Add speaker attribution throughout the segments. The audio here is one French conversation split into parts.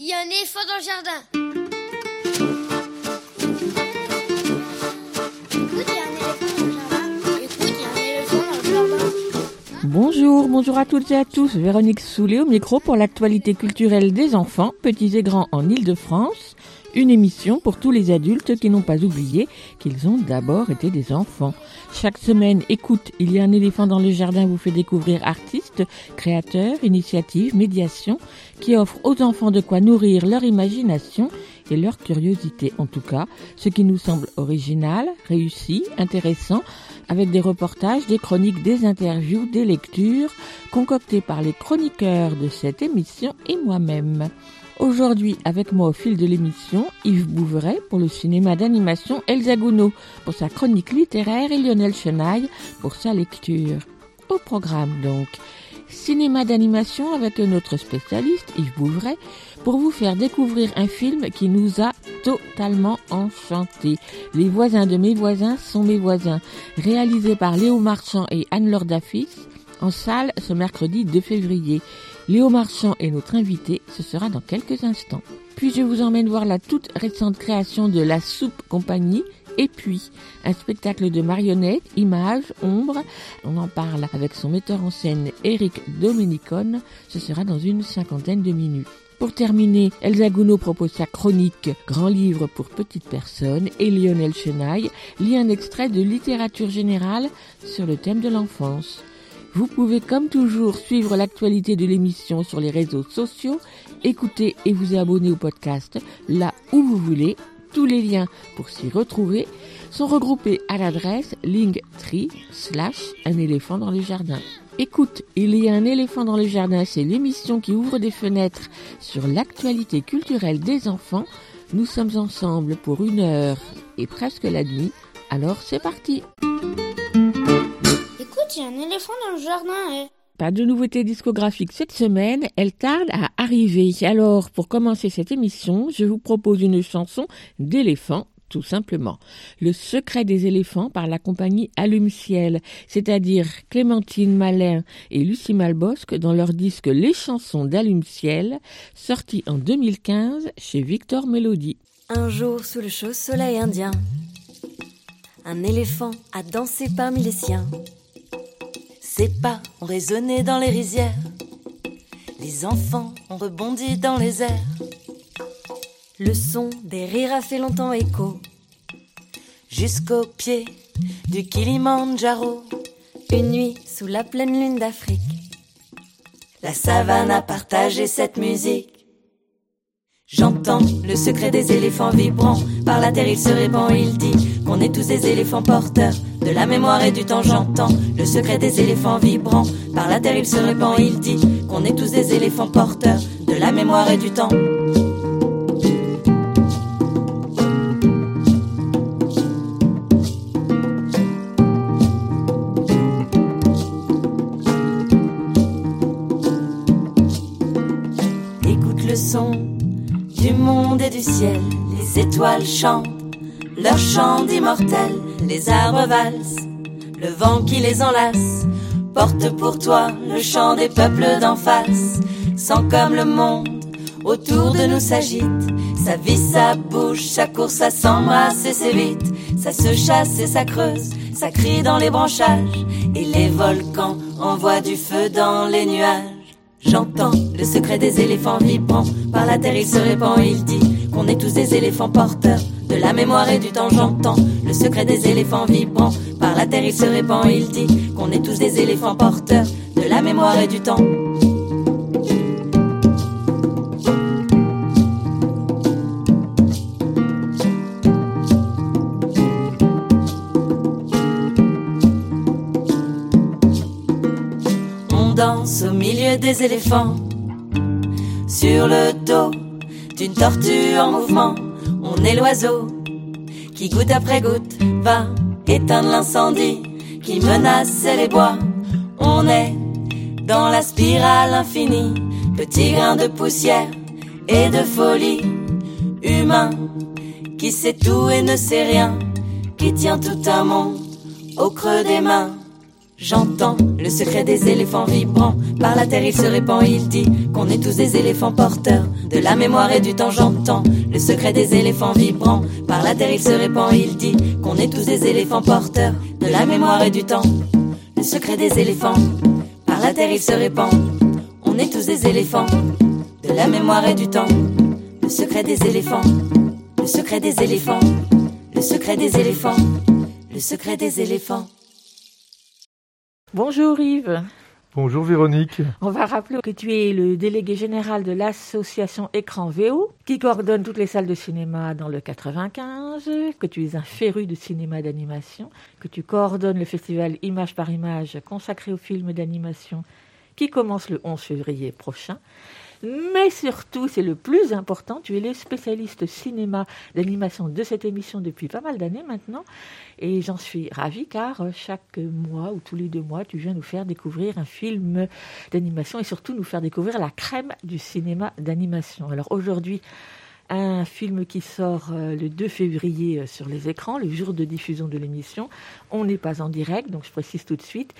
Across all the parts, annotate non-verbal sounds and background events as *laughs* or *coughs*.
Speaker 1: il y a un éléphant dans le jardin.
Speaker 2: Bonjour, bonjour à toutes et à tous. Véronique Soulet au micro pour l'actualité culturelle des enfants, petits et grands en Ile-de-France. Une émission pour tous les adultes qui n'ont pas oublié qu'ils ont d'abord été des enfants. Chaque semaine, écoute, il y a un éléphant dans le jardin vous fait découvrir artistes, créateurs, initiatives, médiations qui offrent aux enfants de quoi nourrir leur imagination et leur curiosité. En tout cas, ce qui nous semble original, réussi, intéressant, avec des reportages, des chroniques, des interviews, des lectures, concoctées par les chroniqueurs de cette émission et moi-même. Aujourd'hui, avec moi au fil de l'émission, Yves Bouveret pour le cinéma d'animation Elsa Gounod pour sa chronique littéraire et Lionel Chenaille pour sa lecture. Au programme donc, cinéma d'animation avec un autre spécialiste, Yves Bouveret, pour vous faire découvrir un film qui nous a totalement enchantés. Les voisins de mes voisins sont mes voisins, réalisé par Léo Marchand et Anne-Laure Dafis, en salle ce mercredi 2 février. Léo Marchand est notre invité, ce sera dans quelques instants. Puis je vous emmène voir la toute récente création de La Soupe Compagnie, et puis, un spectacle de marionnettes, images, ombres. On en parle avec son metteur en scène Eric Domenicone. Ce sera dans une cinquantaine de minutes. Pour terminer, Elsa Gounod propose sa chronique Grand livre pour petites personnes et Lionel Chenaille lit un extrait de littérature générale sur le thème de l'enfance. Vous pouvez comme toujours suivre l'actualité de l'émission sur les réseaux sociaux, écouter et vous abonner au podcast là où vous voulez. Tous les liens pour s'y retrouver sont regroupés à l'adresse linktree slash un éléphant dans le jardin. Écoute, il y a un éléphant dans le jardin, c'est l'émission qui ouvre des fenêtres sur l'actualité culturelle des enfants. Nous sommes ensemble pour une heure et presque la nuit. Alors c'est parti
Speaker 1: Écoute, il y a un éléphant dans le jardin. eh.
Speaker 2: Pas de nouveautés discographiques cette semaine, elle tarde à arriver. Alors, pour commencer cette émission, je vous propose une chanson d'éléphant, tout simplement. Le secret des éléphants par la compagnie Allume-Ciel, c'est-à-dire Clémentine Malin et Lucie Malbosque dans leur disque Les chansons d'Allume-Ciel, sorti en 2015 chez Victor Melody.
Speaker 3: Un jour sous le chaud soleil indien, un éléphant a dansé parmi les siens. Ses pas ont résonné dans les rizières. Les enfants ont rebondi dans les airs. Le son des rires a fait longtemps écho. Jusqu'au pied du Kilimandjaro. Une nuit sous la pleine lune d'Afrique. La savane a partagé cette musique. J'entends le secret des éléphants vibrants. Par la terre il se répand, il dit qu'on est tous des éléphants porteurs de la mémoire et du temps. J'entends le secret des éléphants vibrants. Par la terre il se répand, il dit qu'on est tous des éléphants porteurs de la mémoire et du temps. Écoute le son du monde et du ciel. Les étoiles chantent leur chant d'immortel. Les arbres valsent, le vent qui les enlace. Porte pour toi le chant des peuples d'en face. Sens comme le monde autour de nous s'agite. Ça vit, ça bouge, ça court, ça s'embrasse et s'évite. Ça se chasse et ça creuse, ça crie dans les branchages. Et les volcans envoient du feu dans les nuages. J'entends le secret des éléphants vibrants. Par la terre il se répand, il dit qu'on est tous des éléphants porteurs de la mémoire et du temps. J'entends le secret des éléphants vibrants. Par la terre il se répand, il dit qu'on est tous des éléphants porteurs de la mémoire et du temps. On danse au milieu des éléphants, sur le dos d'une tortue en mouvement. On est l'oiseau qui goutte après goutte va éteindre l'incendie qui menaçait les bois. On est dans la spirale infinie, petit grain de poussière et de folie. Humain qui sait tout et ne sait rien, qui tient tout un monde au creux des mains. J'entends le secret des éléphants vibrants. Par la terre il se répand, il dit qu'on est tous des éléphants porteurs de la mémoire et du temps j'entends le secret des éléphants vibrants. Par la terre il se répand, il dit qu'on est tous des éléphants porteurs de la mémoire et du temps. Le secret des éléphants, par la terre il se répand. On est tous des éléphants, de la mémoire et du temps. Le secret des éléphants, le secret des éléphants, le secret des éléphants, le secret des éléphants.
Speaker 2: Bonjour Yves.
Speaker 4: Bonjour Véronique.
Speaker 2: On va rappeler que tu es le délégué général de l'association Écran VO, qui coordonne toutes les salles de cinéma dans le 95, que tu es un féru de cinéma d'animation, que tu coordonnes le festival Image par Image consacré aux films d'animation qui commence le 11 février prochain. Mais surtout, c'est le plus important, tu es le spécialiste cinéma d'animation de cette émission depuis pas mal d'années maintenant. Et j'en suis ravie car chaque mois ou tous les deux mois, tu viens nous faire découvrir un film d'animation et surtout nous faire découvrir la crème du cinéma d'animation. Alors aujourd'hui, un film qui sort euh, le 2 février euh, sur les écrans, le jour de diffusion de l'émission. On n'est pas en direct, donc je précise tout de suite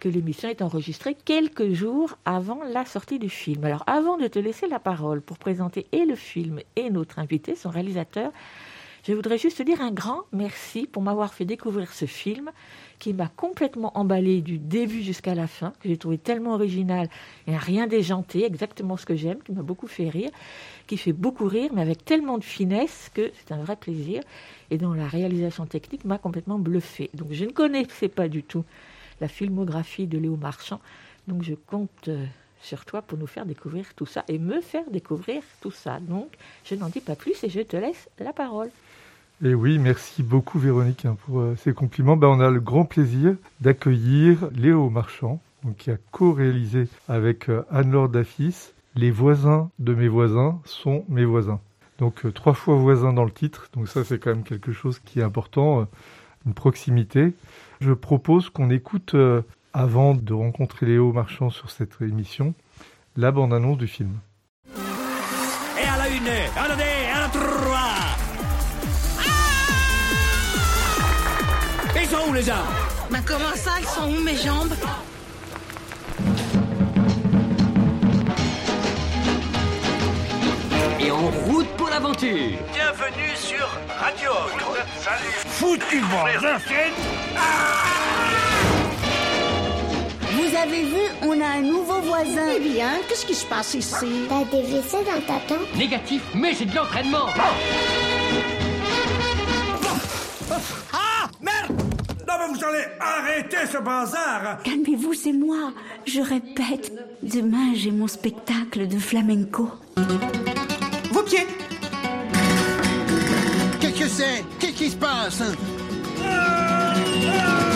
Speaker 2: que l'émission est enregistrée quelques jours avant la sortie du film. Alors avant de te laisser la parole pour présenter et le film et notre invité, son réalisateur, je voudrais juste te dire un grand merci pour m'avoir fait découvrir ce film qui m'a complètement emballé du début jusqu'à la fin, que j'ai trouvé tellement original et rien déjanté, exactement ce que j'aime, qui m'a beaucoup fait rire, qui fait beaucoup rire, mais avec tellement de finesse que c'est un vrai plaisir et dont la réalisation technique m'a complètement bluffé. Donc je ne connaissais pas du tout la filmographie de Léo Marchand, donc je compte euh, sur toi pour nous faire découvrir tout ça et me faire découvrir tout ça. Donc je n'en dis pas plus et je te laisse la parole.
Speaker 4: Et oui, merci beaucoup Véronique hein, pour euh, ces compliments. Ben, on a le grand plaisir d'accueillir Léo Marchand, qui a co-réalisé avec euh, Anne-Laure Dafis Les voisins de mes voisins sont mes voisins. Donc euh, trois fois voisins dans le titre, donc ça c'est quand même quelque chose qui est important, une proximité. Je propose qu'on écoute, avant de rencontrer Léo Marchand sur cette émission, la bande-annonce du film.
Speaker 5: Et à la une, où les gens
Speaker 6: Bah comment ça, elles sont où mes jambes?
Speaker 5: Et en route pour l'aventure.
Speaker 7: Bienvenue sur Radio. Salut.
Speaker 5: Foutu bordel
Speaker 8: Vous avez vu, on a un nouveau voisin.
Speaker 6: Eh bien, qu'est-ce qui se passe ici?
Speaker 1: T'as des WC dans ta tente?
Speaker 5: Négatif, mais j'ai de l'entraînement.
Speaker 7: Ah mais vous allez arrêter ce bazar.
Speaker 8: Calmez-vous, c'est moi. Je répète, demain j'ai mon spectacle de flamenco.
Speaker 9: Vos pieds. Qu'est-ce que c'est? Qu'est-ce qui se passe?
Speaker 5: Ici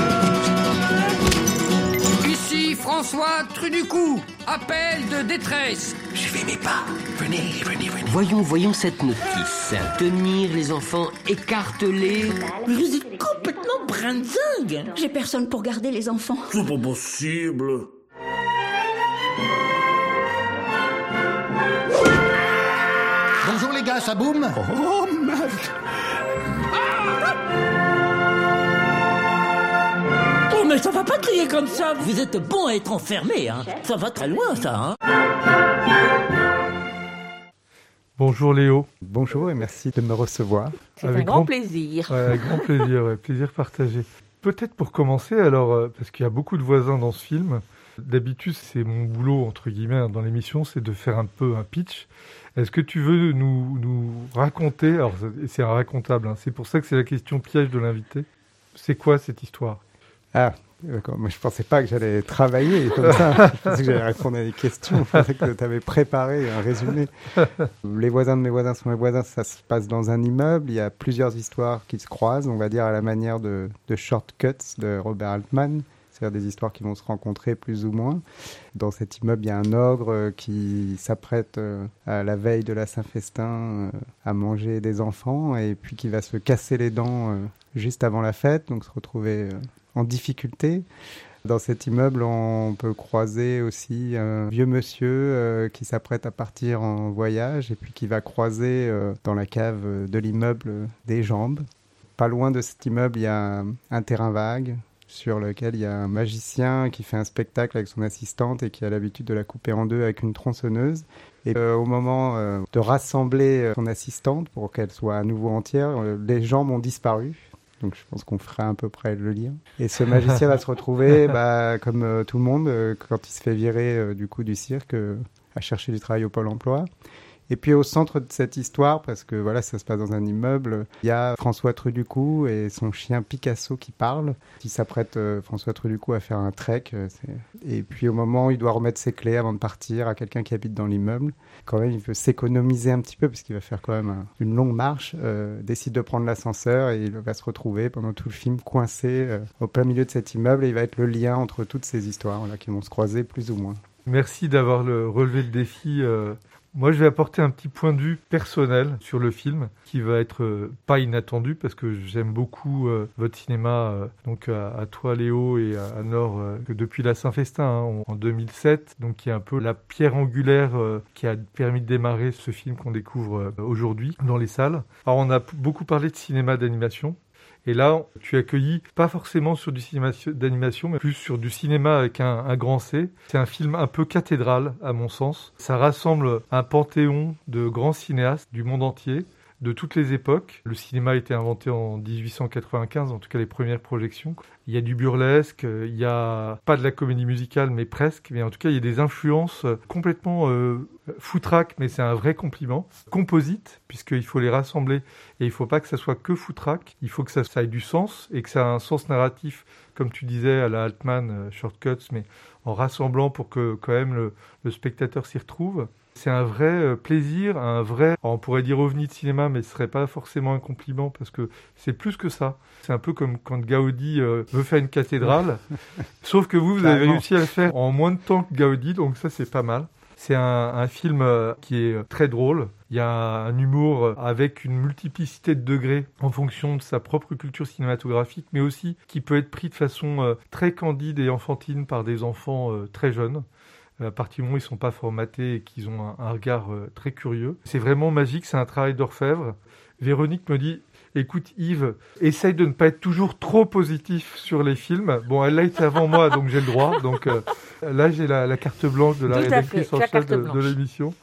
Speaker 5: François Truducou, appel de détresse
Speaker 9: Je vais mes pas. Venez, venez, venez.
Speaker 5: Voyons, voyons cette notice. Tenir les enfants écartelés.
Speaker 6: Mais vous êtes complètement brinzingue
Speaker 8: J'ai personne pour garder les enfants.
Speaker 7: C'est pas possible
Speaker 9: Bonjour les gars, ça boum?
Speaker 6: Oh merde mais ça va pas crier comme ça Vous êtes bon à être enfermé, hein Ça va très loin, ça, hein
Speaker 4: Bonjour Léo.
Speaker 10: Bonjour et merci de me recevoir.
Speaker 2: C'est un grand plaisir.
Speaker 4: Ouais, avec grand plaisir, ouais, plaisir partagé. Peut-être pour commencer, alors, euh, parce qu'il y a beaucoup de voisins dans ce film, d'habitude c'est mon boulot, entre guillemets, hein, dans l'émission, c'est de faire un peu un pitch. Est-ce que tu veux nous, nous raconter, alors c'est- c'est un racontable, hein, c'est pour ça que c'est la question piège de l'invité, c'est quoi cette histoire?
Speaker 10: Ah, d'accord. Moi, je pensais pas que j'allais travailler comme ça. je pensais que j'allais répondre à des questions. Je pensais que tu avais préparé un résumé. Les voisins de mes voisins sont mes voisins. Ça se passe dans un immeuble. Il y a plusieurs histoires qui se croisent, on va dire à la manière de, de Shortcuts de Robert Altman. C'est-à-dire des histoires qui vont se rencontrer plus ou moins. Dans cet immeuble, il y a un ogre euh, qui s'apprête euh, à la veille de la Saint-Festin euh, à manger des enfants et puis qui va se casser les dents juste avant la fête, donc se retrouver euh, en difficulté. Dans cet immeuble, on peut croiser aussi un vieux monsieur euh, qui s'apprête à partir en voyage et puis qui va croiser euh, dans la cave de l'immeuble des jambes. Pas loin de cet immeuble, il y a un, terrain vague sur lequel il y a un magicien qui fait un spectacle avec son assistante et qui a l'habitude de la couper en deux avec une tronçonneuse. Et au moment de rassembler son assistante pour qu'elle soit à nouveau entière, les jambes ont disparu. Donc je pense qu'on ferait à peu près le lien. Et ce magicien va se retrouver, *laughs* bah, comme euh, tout le monde, euh, quand il se fait virer euh, du coup du cirque, à chercher du travail au Pôle Emploi. Et puis au centre de cette histoire, parce que voilà, ça se passe dans un immeuble, il y a François Truducou et son chien Picasso qui parle. Il s'apprête, euh, François Truducou, à faire un trek. euh, et puis au moment où il doit remettre ses clés avant de partir à quelqu'un qui habite dans l'immeuble, quand même, il veut s'économiser un petit peu, parce qu'il va faire quand même un- une longue marche, euh, décide de prendre l'ascenseur et il va se retrouver pendant tout le film coincé au plein milieu de cet immeuble et il va être le lien entre toutes ces histoires là, qui vont se croiser plus ou moins.
Speaker 4: Merci d'avoir le- relevé le défi. Moi, je vais apporter un petit point de vue personnel sur le film qui va être euh, pas inattendu parce que j'aime beaucoup euh, votre cinéma. euh, donc à, à toi, Léo, et à, à Nord, depuis la Saint-Festin hein, en, en 2007, donc qui est un peu la pierre angulaire qui a permis de démarrer ce film qu'on découvre aujourd'hui dans les salles. Alors, on a beaucoup parlé de cinéma d'animation. Et là, tu es accueilli pas forcément sur du cinéma d'animation, mais plus sur du cinéma avec un, un grand C. C'est un film un peu cathédral, à mon sens. Ça rassemble un panthéon de grands cinéastes du monde entier, de toutes les époques. Le cinéma a été inventé en 1895, en tout cas les premières projections. Il y a du burlesque, euh, il y a pas de la comédie musicale, mais presque. Mais en tout cas, il y a des influences euh, complètement euh, mais c'est un vrai compliment. Composite, puisqu'il faut les rassembler et il faut pas que ça soit que foutraque. Il faut que ça, ait du sens et que ça ait un sens narratif, comme tu disais à la Altman euh, Shortcuts, mais en rassemblant pour que quand même le spectateur s'y retrouve. C'est un vrai euh, plaisir, un vrai, on pourrait dire ovni de cinéma, mais ce serait pas forcément un compliment parce que c'est plus que ça. C'est un peu comme quand Gaudi euh, veut faire une cathédrale, *laughs* sauf que vous, vous avez réussi à le faire en moins de temps que Gaudi, donc ça c'est pas mal. C'est un, un film euh, qui est très drôle. Il y a un humour avec une multiplicité de degrés en fonction de sa propre culture cinématographique, mais aussi qui peut être pris de façon très candide et enfantine par des enfants très jeunes. À partir du moment où ils sont pas formatés et qu'ils ont un, un regard euh, très curieux. C'est vraiment magique, c'est un travail d'orfèvre. Véronique me dit Écoute Yves, essaye de ne pas être toujours trop positif sur les films. Bon, elle l'a été avant moi, donc j'ai le droit. Donc euh, là, j'ai la, la carte blanche de la rédactrice en chef de, de l'émission.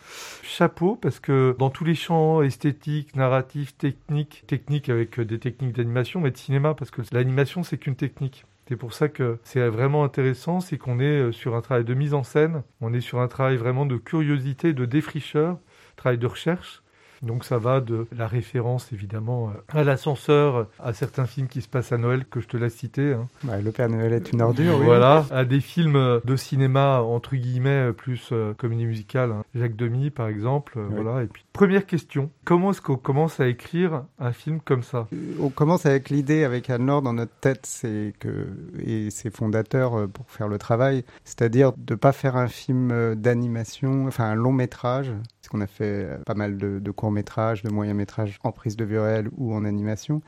Speaker 4: Chapeau, parce que dans tous les champs esthétiques, narratifs, techniques, techniques avec euh, des techniques d'animation, mais de cinéma, parce que l'animation, c'est qu'une technique. C'est pour ça que c'est vraiment intéressant, c'est qu'on est euh, sur un travail de mise en scène, on est sur un travail vraiment de curiosité, de défricheur, travail de recherche. Donc ça va de la référence évidemment euh, à l'ascenseur, à certains films qui se passent à Noël que je te laisse citer. hein.
Speaker 10: Ouais, le Père Noël est une ordure. oui.
Speaker 4: Voilà, à des films euh, de cinéma entre guillemets euh, plus euh, comédie musicale, hein. Jacques Demy par exemple. euh,
Speaker 10: Oui.
Speaker 4: Voilà. Et puis première question, comment est-ce qu'on commence à écrire un film comme ça?
Speaker 10: On commence avec l'idée avec Anne-Laure dans notre tête, c'est que et ses fondateurs pour faire le travail, c'est-à-dire de pas faire un film d'animation, enfin un long métrage, parce qu'on a fait pas mal de, de courts métrages, de moyens métrages en prise de vue réelle ou en animation.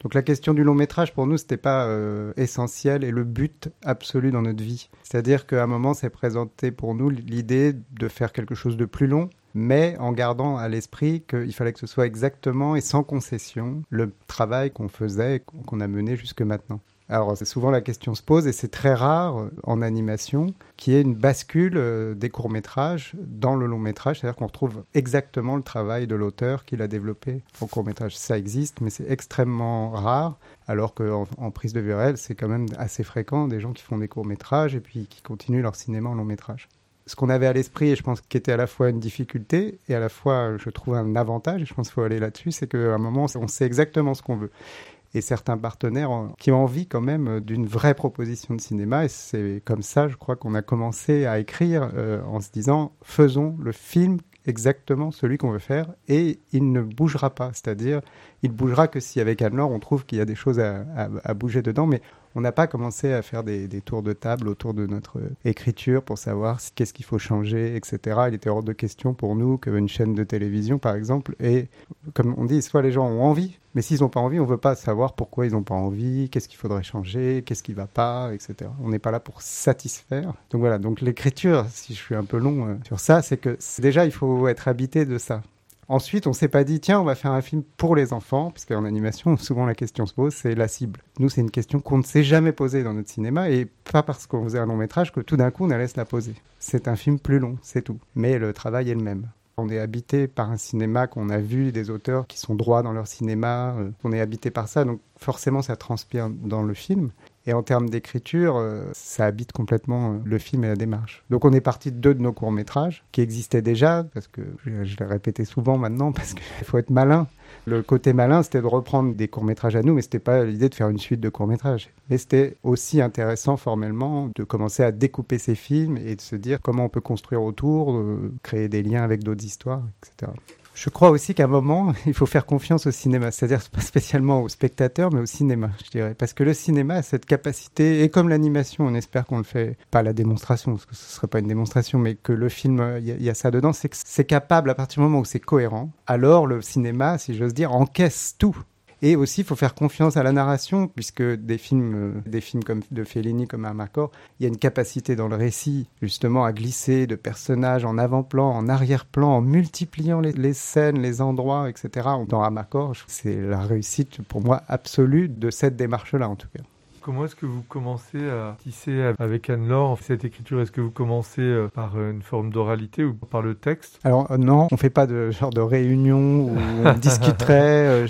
Speaker 10: Donc la question du long métrage pour nous c'était pas euh, essentiel et le but absolu dans notre vie. C'est-à-dire qu'à un moment c'est présenté pour nous l'idée de faire quelque chose de plus long mais en gardant à l'esprit qu'il fallait que ce soit exactement et sans concession le travail qu'on faisait qu'on a mené jusque maintenant. Alors souvent la question se pose et c'est très rare euh, en animation qu'il y ait une bascule euh, des courts-métrages dans le long-métrage, c'est-à-dire qu'on retrouve exactement le travail de l'auteur qui l'a développé au court-métrage. Ça existe, mais c'est extrêmement rare, alors qu'en en prise de vue réelle, c'est quand même assez fréquent des gens qui font des courts-métrages et puis qui continuent leur cinéma en long-métrage ce qu'on avait à l'esprit, et je pense qu'était à la fois une difficulté et à la fois, je trouve, un avantage, et je pense qu'il faut aller là-dessus, c'est qu'à un moment, on sait exactement ce qu'on veut. Et certains partenaires qui ont envie quand même d'une vraie proposition de cinéma, et c'est comme ça, je crois, qu'on a commencé à écrire euh, en se disant, faisons le film exactement celui qu'on veut faire, et il ne bougera pas, c'est-à-dire, il bougera que si avec Anne-Laure, on trouve qu'il y a des choses à, à- bouger dedans, mais on n'a pas commencé à faire des, des tours de table autour de notre euh, écriture pour savoir qu'est-ce qu'il faut changer, etc. Il était hors de question pour nous qu'une chaîne de télévision, par exemple, et comme on dit, soit les gens ont envie, mais s'ils n'ont pas envie, on veut pas savoir pourquoi ils n'ont pas envie, qu'est-ce qu'il faudrait changer, qu'est-ce qui va pas, etc. On n'est pas là pour satisfaire. Donc voilà, donc l'écriture, si je suis un peu long euh, sur ça, c'est que déjà il faut être habité de ça. Ensuite, on s'est pas dit, tiens, on va faire un film pour les enfants, parce qu'en animation, *laughs* souvent la question se pose, c'est la cible. Nous, c'est une question qu'on ne s'est jamais posée dans notre cinéma, et pas parce qu'on faisait un long métrage que tout d'un coup, on allait se la poser. C'est un film plus long, c'est tout. Mais le travail est le même. On est habité par un cinéma qu'on a vu, des auteurs qui sont droits dans leur cinéma. euh, on est habité par ça, donc forcément ça transpire dans le film. Et en termes d'écriture, euh, ça habite complètement euh, le film et la démarche. Donc on est parti de deux de nos courts-métrages qui existaient déjà, parce que je, l'ai répété souvent maintenant, parce qu'il *laughs* faut être malin. Le côté malin, c'était de reprendre des courts-métrages à nous, mais c'était pas l'idée de faire une suite de courts-métrages. Mais c'était aussi intéressant formellement de commencer à découper ces films et de se dire comment on peut construire autour, euh, créer des liens avec d'autres histoires, etc. Je crois aussi qu'à un moment, *laughs* il faut faire confiance au cinéma, c'est-à-dire pas spécialement aux spectateurs, mais au cinéma, je dirais. Parce que le cinéma a cette capacité, et comme l'animation, on espère qu'on le fait, pas la démonstration, parce que ce serait pas une démonstration, mais que le film, euh, il y, a- il y a ça dedans, c'est que c'est capable, à partir du moment où c'est cohérent, alors le cinéma, si j'ose dire, encaisse tout. Et aussi, il faut faire confiance à la narration, puisque des films, euh, des films comme de Fellini, comme Armacor, il y a une capacité dans le récit, justement, à glisser de personnages en avant-plan, en arrière-plan, en multipliant les, scènes, les endroits, etc. Dans Armacor, c'est la réussite, pour moi, absolue de cette démarche-là, en tout cas.
Speaker 4: Comment est-ce que vous commencez à tisser avec Anne-Laure cette écriture? Est-ce que vous commencez euh, par euh, une forme d'oralité ou par le texte?
Speaker 10: Alors euh, non, on fait pas de genre de réunion où on *laughs* discuterait.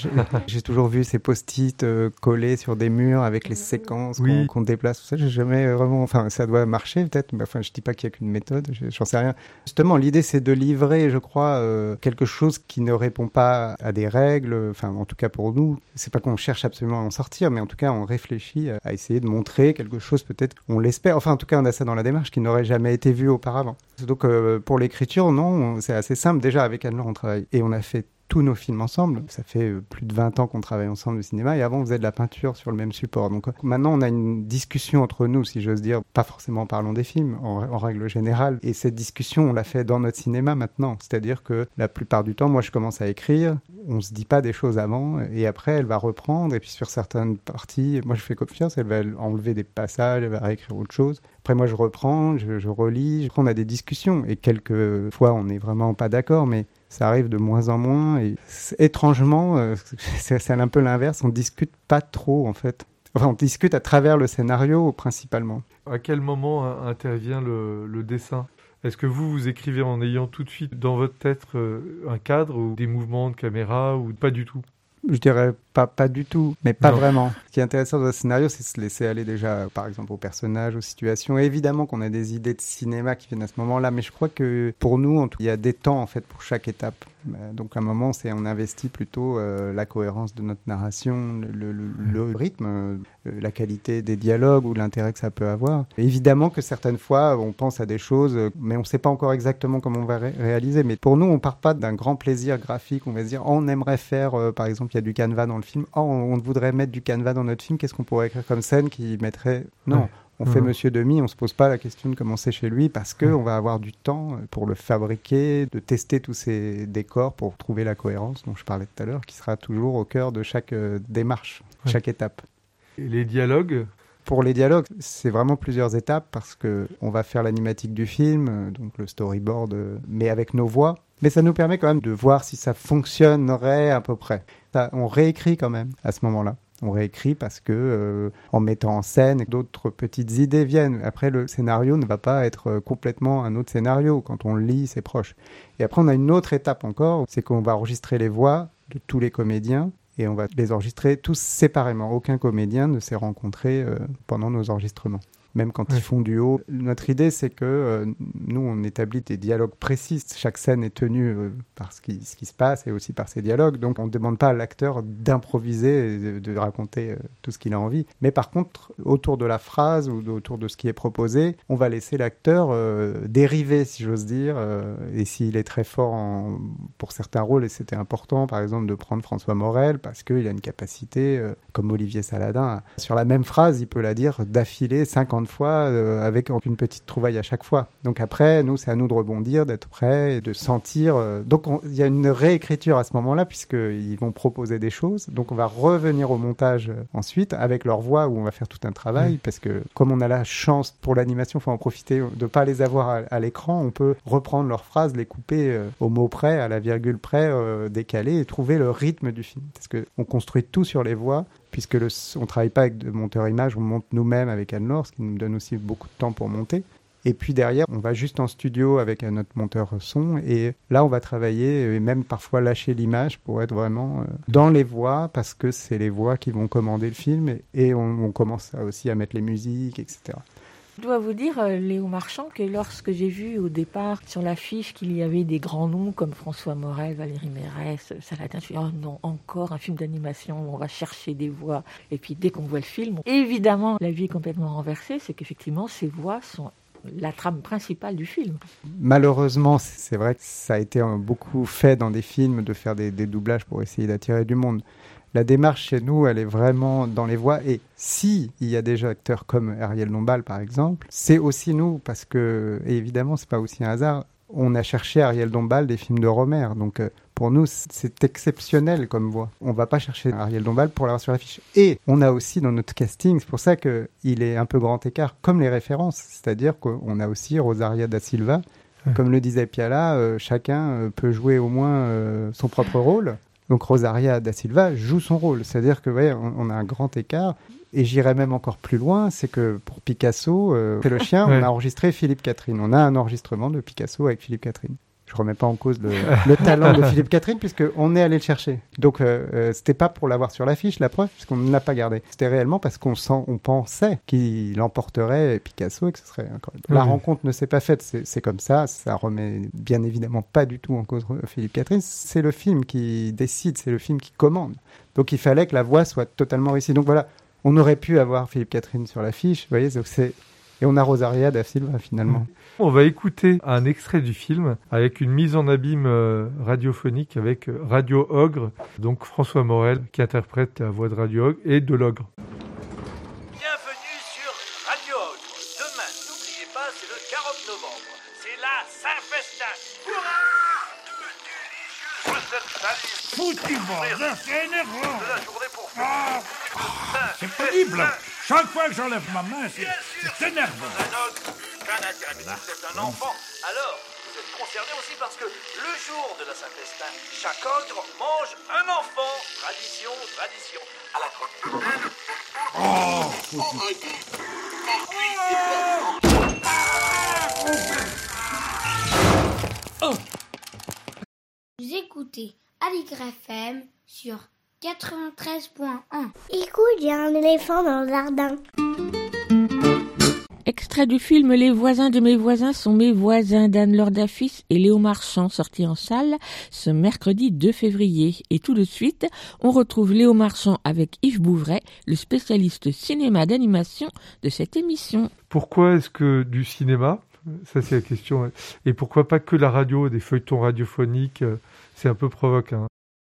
Speaker 10: j'ai- toujours vu ces post-it collés sur des murs avec les séquences qu'on
Speaker 4: Oui.
Speaker 10: qu'on déplace. Ça, j'ai jamais vraiment. Enfin, ça doit marcher peut-être. Mais enfin, je dis pas qu'il y a qu'une méthode. je- J'en sais rien. Justement, l'idée c'est de livrer, je crois, euh, quelque chose qui ne répond pas à des règles. Enfin, en tout cas pour nous, c'est pas qu'on cherche absolument à en sortir, mais en tout cas, on réfléchit à, essayer de montrer quelque chose peut-être. On l'espère. Enfin, en tout cas, on a ça dans la démarche qui n'aurait jamais été vu auparavant. Donc euh, pour l'écriture, non, on- c'est assez simple. Déjà avec Anne-Laure, on travaille et on a fait tous nos films ensemble. Ça fait euh, plus de 20 ans qu'on travaille ensemble au cinéma et avant on faisait de la peinture sur le même support. Donc euh, maintenant on a une discussion entre nous, si j'ose dire, pas forcément en parlant des films, en, en règle générale. Et cette discussion, on l'a fait dans notre cinéma maintenant. C'est-à-dire que la plupart du temps, moi je commence à écrire, on se dit pas des choses avant et après elle va reprendre et puis sur certaines parties, moi je fais confiance, elle va enlever des passages, elle va réécrire autre chose. Après, moi, je reprends, je, je relis. Après, on a des discussions. Et quelques fois, on n'est vraiment pas d'accord, mais ça arrive de moins en moins. Et étrangement, euh, *laughs* c'est un peu l'inverse. On discute pas trop, en fait. Enfin, on discute à travers le scénario, principalement.
Speaker 4: À quel moment euh, intervient le, le dessin? Est-ce que vous, vous écrivez en ayant tout de suite dans votre tête euh, un cadre ou des mouvements de caméra ou pas du tout?
Speaker 10: Je dirais pas, pas du tout, mais pas
Speaker 4: Non.
Speaker 10: vraiment. Ce qui est intéressant dans le scénario, c'est se laisser aller déjà, par exemple, aux personnages, aux situations. Et évidemment qu'on a des idées de cinéma qui viennent à ce moment-là, mais je crois que pour nous, en tout- il y a des temps, en fait, pour chaque étape. Euh, Donc, à un moment, c'est on investit plutôt euh, la cohérence de notre narration, le, le- le rythme, euh, la qualité des dialogues ou l'intérêt que ça peut avoir. Évidemment que certaines fois, on pense à des choses, mais on ne sait pas encore exactement comment on va ré- réaliser. Mais pour nous, on part pas d'un grand plaisir graphique. On va se dire, oh, on aimerait faire, euh, par exemple, il y a du canevas dans le film. Oh, on voudrait mettre du canevas dans notre film. Qu'est-ce qu'on pourrait écrire comme scène qui mettrait Non.
Speaker 4: Ouais.
Speaker 10: On fait. Monsieur Demi, on se pose pas la question de comment c'est chez lui parce que on va avoir du temps euh, pour le fabriquer, de tester tous ces décors pour trouver la cohérence dont je parlais tout à l'heure, qui sera toujours au cœur de chaque euh, démarche,
Speaker 4: Ouais.
Speaker 10: chaque étape.
Speaker 4: Et les dialogues?
Speaker 10: Pour les dialogues, c'est vraiment plusieurs étapes parce que on va faire l'animatique du film, euh, donc le storyboard, mais avec nos voix. Mais ça nous permet quand même de voir si ça fonctionnerait à peu près. On réécrit quand même à ce moment-là. On réécrit parce que euh, en mettant en scène, d'autres petites idées viennent. Après, le scénario ne va pas être euh, complètement un autre scénario. Quand on lit, c'est proche. Et après, on a une autre étape encore, c'est qu'on va enregistrer les voix de tous les comédiens et on va les enregistrer tous séparément. Aucun comédien ne s'est rencontré euh, pendant nos enregistrements. Même quand
Speaker 4: Ouais.
Speaker 10: ils font duo. Notre idée, c'est que euh, nous, on établit des dialogues précis. Chaque scène est tenue euh, par ce qui, ce qui se passe et aussi par ces dialogues. Donc, on ne demande pas à l'acteur d'improviser et de, de raconter euh, tout ce qu'il a envie. Mais par contre, autour de la phrase ou autour de ce qui est proposé, on va laisser l'acteur dériver, si j'ose dire. et s'il est très fort en- pour certains rôles, et c'était important, par exemple, de prendre François Morel, parce qu'il a une capacité, comme Olivier Saladin, à- sur la même phrase, il peut la dire d'affilée 50 50 fois euh, avec une petite trouvaille à chaque fois. Donc après, nous, c'est à nous de rebondir, d'être prêts et de sentir. euh, donc on- il y a une réécriture à ce moment-là puisqu'ils vont proposer des choses. Donc on va revenir au montage euh, ensuite avec leur voix où on va faire tout un travail parce que comme on a la chance pour l'animation, faut en profiter de pas les avoir à, à l'écran. On peut reprendre leurs phrases, les couper euh, au mot près, à la virgule près, décaler et trouver le rythme du film. Parce que on construit tout sur les voix puisque le, on travaille pas avec de monteur image, on monte nous-mêmes avec Anne-Laure, ce qui nous donne aussi beaucoup de temps pour monter. Et puis derrière, on va juste en studio avec un autre monteur son et là, on va travailler et même parfois lâcher l'image pour être vraiment euh, dans les voix parce que c'est les voix qui vont commander le film et, on, commence aussi à mettre les musiques, etc.
Speaker 2: Je dois vous dire, euh, Léo Marchand, que lorsque j'ai vu au départ sur l'affiche qu'il y avait des grands noms comme François Morel, Valérie Mérès, Saladin, je me suis dit, oh non, encore un film d'animation où on va chercher des voix. Et puis dès qu'on voit le film, évidemment, la vie est complètement renversée, c'est qu'effectivement, ces voix sont la trame principale du film.
Speaker 10: Malheureusement, c'est vrai que ça a été euh, beaucoup fait dans des films de faire des doublages pour essayer d'attirer du monde. La démarche chez nous, elle est vraiment dans les voix. Et si il y a des acteurs comme Ariel Dombal, par exemple, c'est aussi nous, parce que, et évidemment, c'est pas aussi un hasard. On a cherché Ariel Dombal des films de Romer. Donc, euh, pour nous, c'est exceptionnel comme voix. On va pas chercher Ariel Dombal pour l'avoir sur l'affiche. Et on a aussi dans notre casting, c'est pour ça que il est un peu grand écart, comme les références. C'est-à-dire qu'on a aussi Rosaria da Silva. Comme le disait Piala, euh, chacun euh, peut jouer au moins euh, son propre rôle. Donc Rosaria da Silva joue son rôle. C'est-à-dire que ouais, on, on a un grand écart. Et j'irais même encore plus loin, c'est que pour Picasso, euh, c'est le chien,
Speaker 4: Ouais. *laughs*
Speaker 10: on a enregistré Philippe Catherine. On a un enregistrement de Picasso avec Philippe Catherine. Je remets pas en cause le, *laughs* le talent de Philippe Catherine puisque on est allé le chercher. Donc euh, euh, c'était pas pour l'avoir sur l'affiche, la preuve, puisqu'on ne l'a pas gardé. C'était réellement parce qu'on sent, on pensait qu'il emporterait Picasso et que ce serait incroyable. La
Speaker 4: Oui.
Speaker 10: rencontre ne s'est pas faite, c'est comme ça. Ça remet bien évidemment pas du tout en cause Philippe Catherine. C'est le film qui décide, c'est le film qui commande. Donc il fallait que la voix soit totalement réussie. Donc voilà, on aurait pu avoir Philippe Catherine sur l'affiche, vous voyez, donc c'est et on a Rosaria da Silva finalement.
Speaker 4: On va écouter un extrait du film avec une mise en abîme euh, radiophonique avec euh, Radio Ogre, donc François Morel qui interprète la voix de Radio Ogre et de l'ogre.
Speaker 11: Bienvenue sur Radio Ogre. Demain, n'oubliez pas, c'est le 40 novembre. C'est la Saint-Festin.
Speaker 7: Foutu bordel, c'est énervant.
Speaker 11: De la journée pour
Speaker 7: Ah, C'est pénible. Chaque fois que j'enlève ma main, c'est c'est énervant.
Speaker 11: Vous êtes un enfant, alors vous êtes concerné aussi parce que le jour de la Saint-Festin, chaque ogre mange un enfant. Tradition, tradition. À la croque.
Speaker 7: Oh,
Speaker 1: Vous écoutez Aligre FM sur 93.1.
Speaker 12: Écoute, il y a un éléphant dans le jardin.
Speaker 2: Extrait du film Les voisins de mes voisins sont mes voisins d'Anne-Laure Dafis et Léo Marchand, sorti en salle ce mercredi 2 février. Et tout de suite, on retrouve Léo Marchand avec Yves Bouvray, le spécialiste cinéma d'animation de cette émission.
Speaker 4: Pourquoi est-ce que du cinéma? Ça, c'est la question. Et pourquoi pas que la radio, des feuilletons radiophoniques euh, C'est un peu provoquant.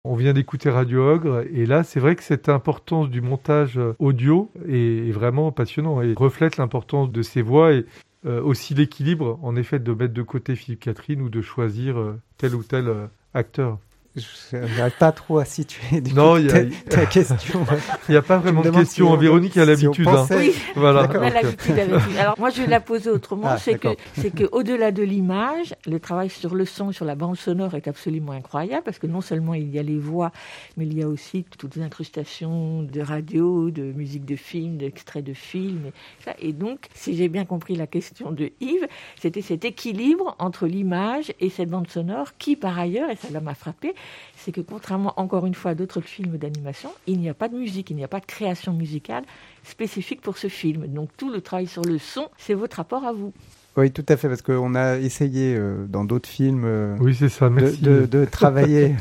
Speaker 4: On vient d'écouter Radio Ogre, et là, c'est vrai que cette importance du montage euh, audio est, vraiment passionnant et reflète l'importance de ces voix et euh, aussi l'équilibre, en effet, de mettre de côté Philippe Catherine ou de choisir euh, tel ou tel acteur.
Speaker 10: Je n'arrive pas trop à situer du
Speaker 4: Non,
Speaker 10: coup,
Speaker 4: il y a-
Speaker 10: ta, question. *laughs*
Speaker 4: Il n'y a pas vraiment de question.
Speaker 10: si on-
Speaker 4: Véronique a
Speaker 10: si
Speaker 4: l'habitude. hein.
Speaker 2: Oui. *laughs*
Speaker 4: Voilà.
Speaker 10: D'accord.
Speaker 2: On a
Speaker 4: donc,
Speaker 2: l'habitude avec lui. Alors moi je vais la poser autrement,
Speaker 10: Ah,
Speaker 2: c'est que c'est que au-delà de l'image, le travail sur le son, sur la bande sonore est absolument incroyable parce que non seulement il y a les voix, mais il y a aussi toutes les incrustations de radio, de musique de film, d'extraits de films. Et, ça. Et donc, si j'ai bien compris la question de Yves, c'était cet équilibre entre l'image et cette bande sonore qui, par ailleurs, et ça là m'a frappé, c'est que contrairement encore une fois à d'autres films d'animation, il n'y a pas de musique, il n'y a pas de création musicale spécifique pour ce film. Donc tout le travail sur le son, c'est votre rapport à vous.
Speaker 10: Oui, tout à fait, parce qu'on a essayé euh, dans d'autres films euh,
Speaker 4: Oui, c'est ça.
Speaker 10: de,
Speaker 4: Merci.
Speaker 10: de- de *laughs* travailler,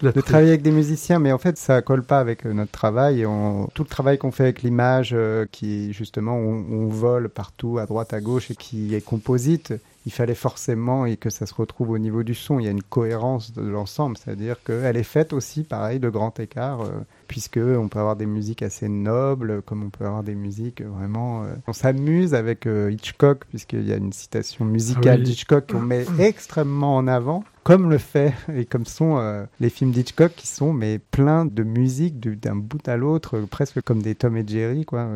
Speaker 10: de travailler avec des musiciens, mais en fait, ça colle pas avec euh, notre travail. Et on- tout le travail qu'on fait avec l'image, euh, qui justement, on, on vole partout, à droite, à gauche, et qui est composite, il fallait forcément et que ça se retrouve au niveau du son. Il y a une cohérence de l'ensemble, c'est-à-dire qu'elle est faite aussi, pareil, de grand écart, euh, puisque on peut avoir des musiques assez nobles, comme on peut avoir des musiques vraiment. euh, On s'amuse avec euh, Hitchcock, puisqu'il y a une citation musicale
Speaker 4: Ah oui.
Speaker 10: d'Hitchcock qu'on met *coughs* extrêmement en avant. Comme le fait *laughs* et comme sont euh, les films d'Hitchcock qui sont mais pleins de musique du- d'un bout à l'autre, presque comme des Tom et Jerry quoi.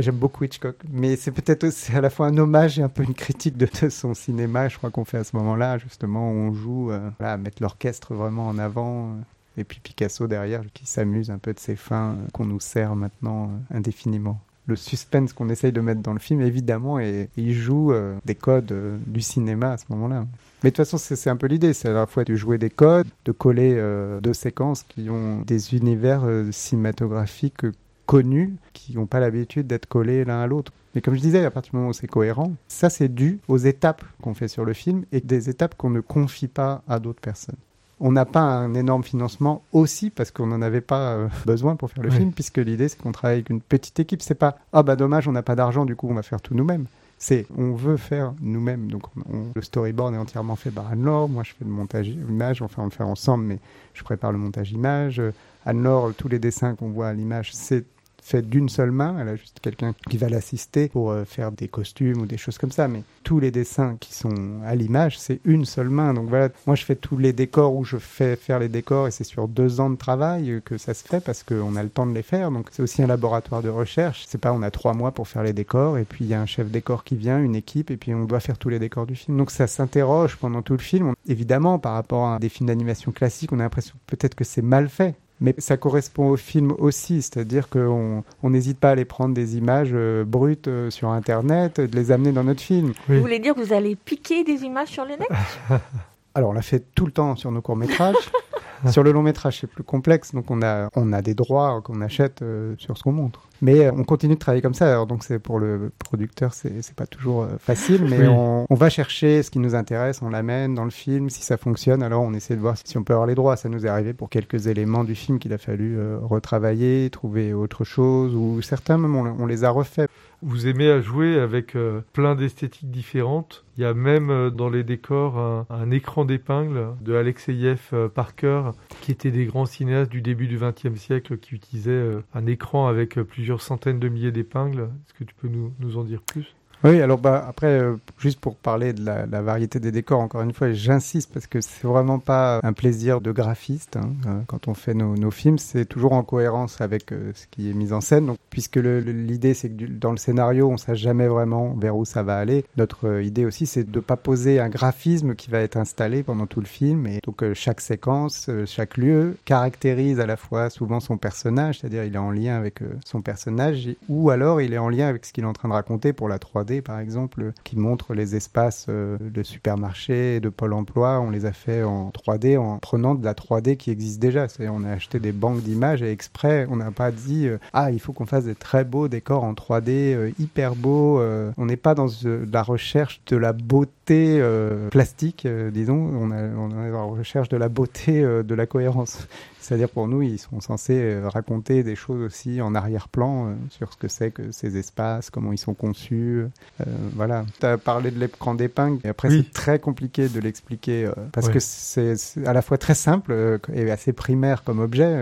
Speaker 10: J'aime beaucoup Hitchcock, mais c'est peut-être aussi à la fois un hommage et un peu une critique de, son cinéma. Je crois qu'on fait à ce moment-là, justement, où on joue euh, à mettre l'orchestre vraiment en avant. euh, et puis Picasso derrière qui s'amuse un peu de ses fins euh, qu'on nous sert maintenant indéfiniment. Le suspense qu'on essaye de mettre dans le film, évidemment, et il joue des codes du cinéma à ce moment-là. Mais de toute façon, c'est un peu l'idée, c'est à la fois de jouer des codes, de coller deux séquences qui ont des univers cinématographiques connus, qui n'ont pas l'habitude d'être collés l'un à l'autre. Mais comme je disais, à partir du moment où c'est cohérent, ça c'est dû aux étapes qu'on fait sur le film et des étapes qu'on ne confie pas à d'autres personnes. On n'a pas un énorme financement aussi parce qu'on n'en avait pas euh, *laughs* besoin pour faire le
Speaker 4: Oui.
Speaker 10: film, puisque l'idée c'est qu'on travaille avec une petite équipe. C'est pas ah bah dommage on n'a pas d'argent, du coup on va faire tout nous-mêmes. C'est on veut faire nous-mêmes. Donc on- on- le storyboard est entièrement fait par Anne-Laure. Moi je fais le montage image, enfin on le fait ensemble, mais je prépare le montage image. Euh, Anne-Laure, tous les dessins qu'on voit à l'image, c'est fait d'une seule main. Elle a juste quelqu'un qui va l'assister pour euh, faire des costumes ou des choses comme ça. Mais tous les dessins qui sont à l'image, c'est une seule main. Donc voilà, moi je fais tous les décors où je fais faire les décors et c'est sur deux ans de travail que ça se fait parce qu'on a le temps de les faire. Donc c'est aussi un laboratoire de recherche. C'est pas on a trois mois pour faire les décors et puis il y a un chef décor qui vient, une équipe et puis on doit faire tous les décors du film. Donc ça s'interroge pendant tout le film. Évidemment, par rapport à des films d'animation classiques, on a l'impression peut-être que c'est mal fait. Mais ça correspond au film aussi, c'est-à-dire qu'on on n'hésite pas à aller prendre des images euh, brutes euh, sur Internet, de les amener dans notre film.
Speaker 2: Vous voulez dire que vous allez piquer des images sur le net? *laughs*
Speaker 10: Alors on l'a fait tout le temps sur nos courts-métrages. *laughs* sur le long-métrage, c'est plus complexe, donc on a, on a des droits qu'on achète euh, sur ce qu'on montre. Mais euh, on continue de travailler comme ça, alors donc c'est pour le producteur, c'est pas toujours euh, facile, mais
Speaker 4: Oui.
Speaker 10: on, on va chercher ce qui nous intéresse, on l'amène dans le film, si ça fonctionne, alors on essaie de voir si on peut avoir les droits. Ça nous est arrivé pour quelques éléments du film qu'il a fallu euh, retravailler, trouver autre chose, ou certains même on, on les a refaits.
Speaker 4: Vous aimez à jouer avec euh, plein d'esthétiques différentes. Il y a même euh, dans les décors un, un écran d'épingle de Alexeyev euh, Parker, qui était des grands cinéastes du début du XXe siècle, qui utilisaient euh, un écran avec euh, plusieurs centaines de milliers d'épingles. Est-ce que tu peux nous, nous en dire plus?
Speaker 10: Oui, alors bah, après, euh, juste pour parler de la, variété des décors, encore une fois, j'insiste parce que c'est vraiment pas un plaisir de graphiste. hein. Euh, quand on fait nos, films, c'est toujours en cohérence avec euh, ce qui est mis en scène. Donc, puisque l'idée, c'est que dans le scénario, on ne sait jamais vraiment vers où ça va aller. Notre idée aussi, c'est de pas poser un graphisme qui va être installé pendant tout le film. Et donc, chaque séquence, chaque lieu caractérise à la fois souvent son personnage, c'est-à-dire il est en lien avec son personnage, ou alors il est en lien avec ce qu'il est en train de raconter pour la 3D, par exemple, qui montre les espaces euh, de supermarché et de Pôle emploi. On les a fait en 3D en prenant de la 3D qui existe déjà. C'est-à-dire, on a acheté des banques d'images et exprès, on n'a pas dit euh, ah il faut qu'on fasse des très beaux décors en 3D euh, hyper beaux. on n'est pas dans la recherche de la beauté plastique, disons. On, est dans la recherche de la beauté de la cohérence. C'est-à-dire pour nous, ils sont censés euh, raconter des choses aussi en arrière-plan euh, sur ce que c'est que ces espaces, comment ils sont conçus. euh, voilà. Tu as parlé de l'écran d'épingle, et après
Speaker 4: Oui.
Speaker 10: c'est très compliqué de l'expliquer euh, parce
Speaker 4: Ouais.
Speaker 10: que c'est à la fois très simple et assez primaire comme objet,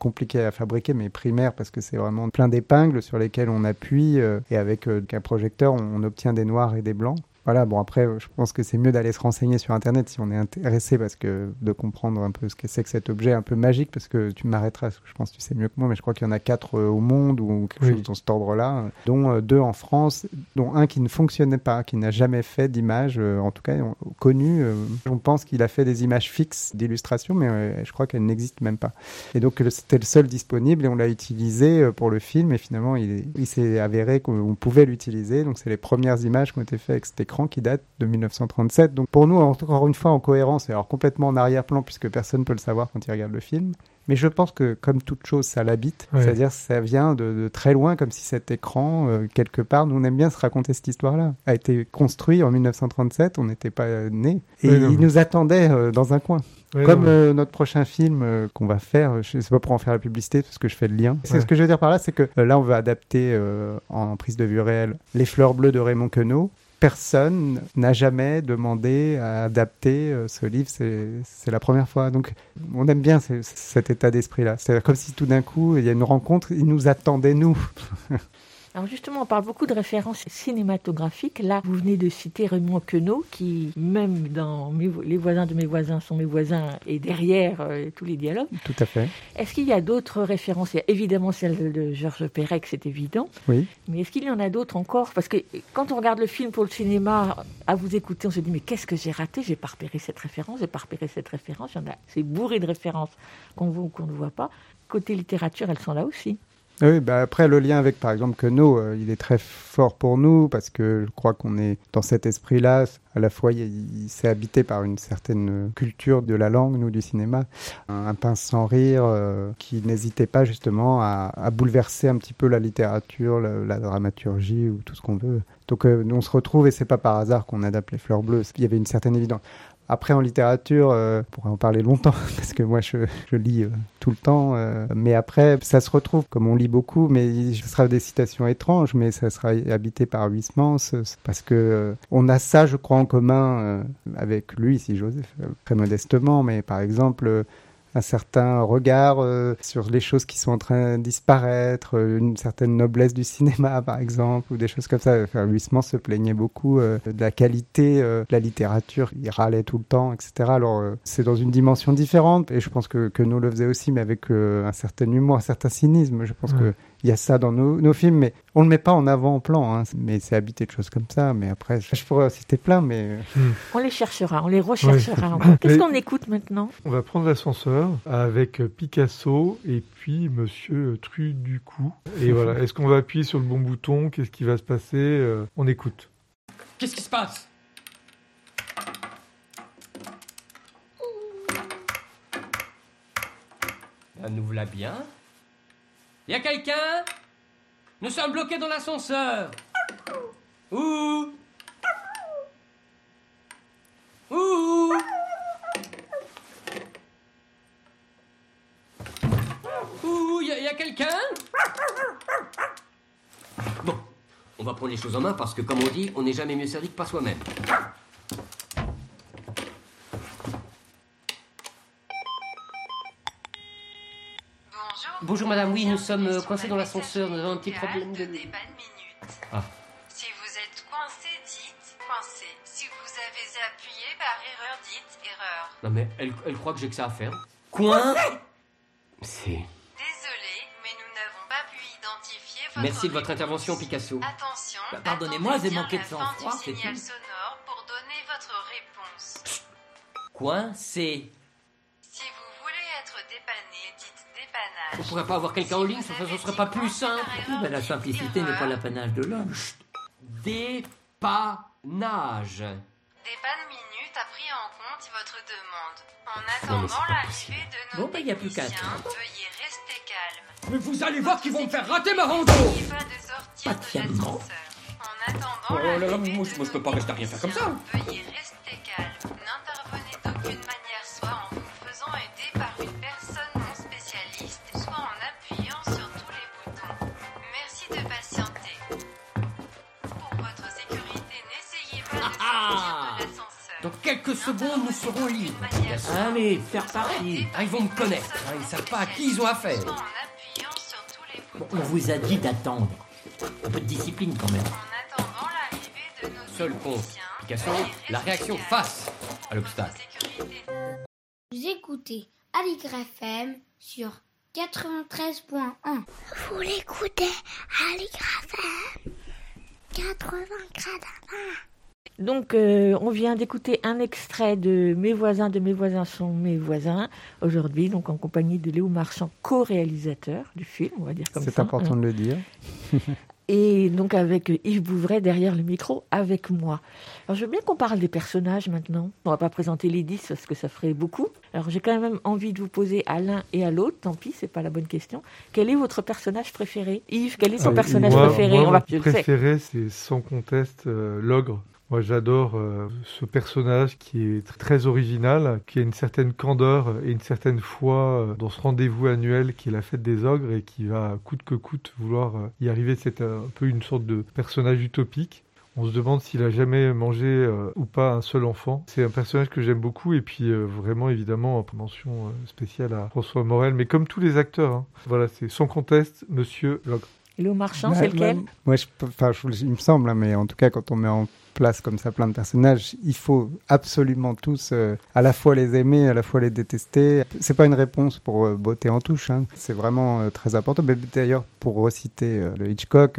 Speaker 10: compliqué à fabriquer, mais primaire parce que c'est vraiment plein d'épingles sur lesquelles on appuie et avec un projecteur, on, on obtient des noirs et des blancs. Voilà, bon après, euh, je pense que c'est mieux d'aller se renseigner sur Internet si on est intéressé parce que de comprendre un peu ce que c'est que cet objet un peu magique parce que tu m'arrêteras, parce que je pense que tu sais mieux que moi, mais je crois qu'il y en a quatre euh, au monde ou quelque
Speaker 4: Oui.
Speaker 10: chose dans cet ordre-là, dont euh, deux en France, dont un qui ne fonctionnait pas, qui n'a jamais fait d'image, en tout cas on- connu. euh, on pense qu'il a fait des images fixes d'illustration, mais je crois qu'elles n'existent même pas. Et donc c'était le seul disponible et on l'a utilisé pour le film et finalement il, est- il s'est avéré qu'on pouvait l'utiliser. Donc c'est les premières images qui ont été faites avec cet écran qui date de 1937. Donc pour nous encore une fois en cohérence et alors complètement en arrière-plan puisque personne peut le savoir quand il regarde le film. Mais je pense que comme toute chose, ça l'habite.
Speaker 4: Ouais.
Speaker 10: C'est-à-dire ça vient de, de très loin, comme si cet écran, euh, quelque part, nous on aime bien se raconter cette histoire-là, a été construit en 1937, on n'était pas nés, et
Speaker 4: Ouais,
Speaker 10: il nous attendait euh, dans un coin.
Speaker 4: Ouais,
Speaker 10: Comme euh, notre prochain film euh, qu'on va faire, je sais pas pour en faire la publicité parce que je fais le lien. C'est
Speaker 4: Ouais.
Speaker 10: ce que je veux dire par là, c'est que euh, là on va adapter en prise de vue réelle Les fleurs bleues de Raymond Queneau. Personne n'a jamais demandé à adapter euh, ce livre. C'est la première fois. Donc, on aime bien ce- cet état d'esprit-là. C'est comme si tout d'un coup, il y a une rencontre, ils nous attendaient, nous. *laughs*
Speaker 2: Alors justement, on parle beaucoup de références cinématographiques. Là, vous venez de citer Raymond Queneau, qui, même dans Mes Les voisins de mes voisins sont mes voisins, est derrière euh, tous les dialogues.
Speaker 10: Tout à fait.
Speaker 2: Est-ce qu'il y a d'autres références? Il y a évidemment celle de Georges Perec, c'est évident.
Speaker 10: Oui.
Speaker 2: Mais est-ce qu'il y en a d'autres encore? Parce que quand on regarde le film pour le cinéma, à vous écouter, on se dit mais qu'est-ce que j'ai raté? J'ai pas repéré cette référence, j'ai pas repéré cette référence. Il y en a, c'est bourré de références qu'on voit ou qu'on ne voit pas. Côté littérature, elles sont là aussi.
Speaker 10: Oui, bah après le lien avec par exemple Queneau, euh, il est très fort pour nous parce que je crois qu'on est dans cet esprit-là. À la fois, il, s'est habité par une certaine culture de la langue, nous du cinéma, un, un pince sans rire euh, qui n'hésitait pas justement à, bouleverser un petit peu la littérature, la, dramaturgie ou tout ce qu'on veut. Donc euh, nous on se retrouve et c'est pas par hasard qu'on adapte les fleurs bleues. Il y avait une certaine évidence. Après, en littérature, euh, on pourrait en parler longtemps, *laughs* parce que moi, je, lis euh, tout le temps. euh, mais après, ça se retrouve, comme on lit beaucoup, mais ce sera des citations étranges, mais ça sera habité par Huysmans, euh, parce que on a ça, je crois, en commun avec lui, Joseph, euh, très modestement, mais par exemple... un certain regard euh, sur les choses qui sont en train de disparaître, euh, une certaine noblesse du cinéma *laughs* par exemple, ou des choses comme ça. Enfin, Huysmans se plaignait beaucoup euh, de la qualité euh, de la littérature, il râlait tout le temps, etc. Alors euh, c'est dans une dimension différente, et je pense que, que nous le faisait aussi, mais avec euh, un certain humour, un certain cynisme. Je pense
Speaker 4: Ouais.
Speaker 10: que il y a ça dans nos, nos films, mais on le met pas en avant-plan, hein, mais c'est habité de choses comme ça. Mais après, je, je pourrais citer plein, mais...
Speaker 2: On les cherchera, on les recherchera. *laughs* Encore. Qu'est-ce qu'on écoute maintenant?
Speaker 4: On va prendre l'ascenseur avec euh, Picasso et puis Monsieur Truducou. Et *laughs* voilà, est-ce qu'on va appuyer sur le bon bouton? Qu'est-ce qui va se passer? Euh, On écoute.
Speaker 5: Qu'est-ce qui se passe? Ben, nous voilà bien. Y a quelqu'un? Nous sommes bloqués dans l'ascenseur. Ouh Ouh Ouh, y y a quelqu'un? Bon, on va prendre les choses en main parce que, comme on dit, on n'est jamais mieux servi que par soi-même. Bonjour madame, oui, nous sommes euh, coincés dans l'ascenseur, nous avons un petit problème de... Ah,
Speaker 13: Si vous êtes coincé, dites coincé. Si vous avez appuyé par erreur, dites erreur.
Speaker 5: non mais elle, elle croit que j'ai que ça à faire. Coin C'est...
Speaker 13: Désolé, mais nous n'avons pas pu identifier votre
Speaker 5: Merci de votre intervention, Picasso.
Speaker 13: Attention,
Speaker 6: Bah, pardonnez-moi, j'ai manqué de sang-froid, c'est
Speaker 13: signal
Speaker 6: tout.
Speaker 13: sonore pour donner votre réponse.
Speaker 5: Coincé.
Speaker 13: Si
Speaker 5: pourrait pas avoir quelqu'un en ligne, ça, ça serait pas plus simple.
Speaker 6: Oui, mais la simplicité n'est pas l'apanage de l'homme.
Speaker 5: Dépannage.
Speaker 13: Dépanne minute a pris en compte votre demande. En
Speaker 5: mais
Speaker 13: attendant l'arrivée de nos
Speaker 6: Bon, bah, y a plus qu'à
Speaker 13: techniciens,
Speaker 6: attendre.
Speaker 13: veuillez rester calme.
Speaker 5: Mais vous allez voir qu'ils vont me faire rater ma rando
Speaker 13: pas de sortir de
Speaker 6: Patiemment.
Speaker 13: l'ascenseur. En attendant
Speaker 5: Oh là là, moi, moi, je peux pas rester à rien faire comme ça.
Speaker 13: Veuillez rester calme.
Speaker 5: Quelques secondes, nous serons libres. Picasso.
Speaker 6: Allez, faire partie.
Speaker 5: Ah, ils vont me connaître. hein, Ils savent pas à qui ils ont affaire.
Speaker 6: Bon, on vous a dit d'attendre. Un peu de discipline quand même.
Speaker 13: En attendant l'arrivée de nos
Speaker 5: Seul compte. Picasso, la réaction face à l'obstacle.
Speaker 12: Vous écoutez Aligre FM sur 93.1. Vous l'écoutez Aligre FM 80
Speaker 2: Donc, euh, on vient d'écouter un extrait de Mes voisins de mes voisins sont mes voisins, aujourd'hui, donc en compagnie de Léo Marchand, co-réalisateur du film, on va dire comme ça.
Speaker 10: C'est important
Speaker 2: hein.
Speaker 10: de le dire. *laughs*
Speaker 2: Et donc avec euh, Yves Bouvray derrière le micro avec moi. Alors je veux bien qu'on parle des personnages maintenant. On va pas présenter les dix parce que ça ferait beaucoup. Alors j'ai quand même envie de vous poser à l'un et à l'autre, tant pis, c'est pas la bonne question. Quel est votre personnage préféré? Yves, quel est ton
Speaker 4: Euh,
Speaker 2: personnage
Speaker 4: moi,
Speaker 2: préféré?
Speaker 4: Moi,
Speaker 2: On va,
Speaker 4: mon
Speaker 2: je le sais.
Speaker 4: préféré, c'est sans conteste euh, l'ogre. Moi, j'adore euh, ce personnage qui est tr- très original, qui a une certaine candeur et une certaine foi euh, dans ce rendez-vous annuel qui est la fête des ogres et qui va, coûte que coûte, vouloir euh, y arriver. C'est un peu une sorte de personnage utopique. On se demande s'il a jamais mangé ou pas un seul enfant. C'est un personnage que j'aime beaucoup et puis vraiment évidemment en mention spéciale à François Morel, mais comme tous les acteurs. hein. Voilà, c'est sans conteste Monsieur Logre.
Speaker 2: Le marchand, c'est lequel.
Speaker 10: Moi, je, enfin, je- il me semble, hein, mais en tout cas, quand on met en place comme ça plein de personnages, il faut absolument tous euh, à la fois les aimer, à la fois les détester. C'est pas une réponse pour euh, beauté en touche. hein. C'est vraiment euh, très important. Mais d'ailleurs, pour reciter euh, le Hitchcock,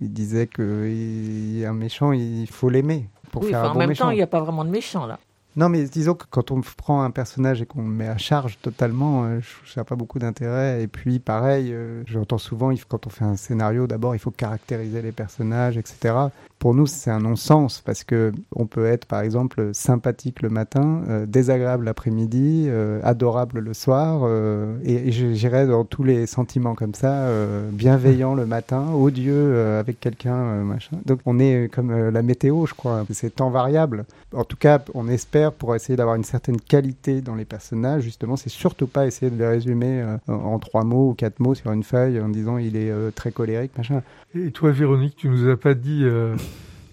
Speaker 10: il disait que il y a un méchant, il faut l'aimer pour
Speaker 2: Oui,
Speaker 10: faire
Speaker 2: enfin,
Speaker 10: un
Speaker 2: en
Speaker 10: bon
Speaker 2: même
Speaker 10: méchant.
Speaker 2: temps, il n'y a pas vraiment de méchant là.
Speaker 10: Non, mais disons que quand on prend un personnage et qu'on le met à charge totalement, euh, ça n'a pas beaucoup d'intérêt. Et puis, pareil, euh, j'entends souvent, quand on fait un scénario, d'abord, il faut caractériser les personnages, etc. Pour nous, c'est un non-sens parce que on peut être, par exemple, sympathique le matin, euh, désagréable l'après-midi, euh, adorable le soir, euh, et, j'irais dans tous les sentiments comme ça, euh, bienveillant le matin, odieux euh, avec quelqu'un, euh, machin. Donc, on est comme la météo, je crois. C'est temps variable. En tout cas, on espère pour essayer d'avoir une certaine qualité dans les personnages. Justement, c'est surtout pas essayer de les résumer en, trois mots ou quatre mots sur une feuille en disant il est très colérique, machin.
Speaker 4: Et toi, Véronique, tu nous as pas dit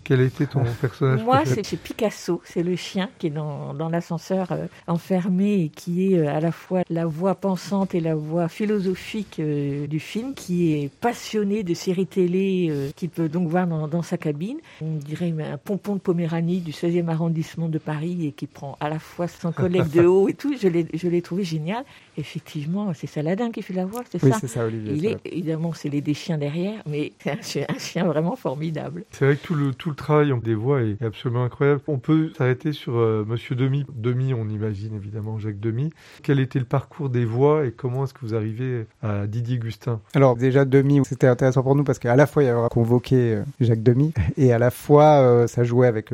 Speaker 4: quel était ton personnage
Speaker 2: Moi, c'est Picasso, c'est le chien qui est dans, dans l'ascenseur euh, enfermé et qui est euh, à la fois la voix pensante et la voix philosophique euh, du film, qui est passionné de séries télé qu'il peut donc voir dans, dans sa cabine. On dirait un pompon de Poméranie du 16e arrondissement de Paris et qui prend à la fois son collègue de haut et tout. Je l'ai trouvé génial. Effectivement, c'est Saladin qui fait la voix, c'est
Speaker 10: Oui,
Speaker 2: ça
Speaker 10: c'est ça, Olivier,
Speaker 2: Il est, évidemment, c'est les des chiens derrière, mais c'est un, chien- un chien vraiment formidable.
Speaker 4: C'est vrai que tout le, tout le travail des voix est absolument incroyable. On peut s'arrêter sur euh, Monsieur Demy. Demy, on imagine évidemment Jacques Demy. Quel était le parcours des voix et comment est-ce que vous arrivez à Didier Gustin?
Speaker 10: Alors déjà Demi, c'était intéressant pour nous parce qu'à la fois il y avait convoqué euh, Jacques Demi et à la fois euh, ça jouait avec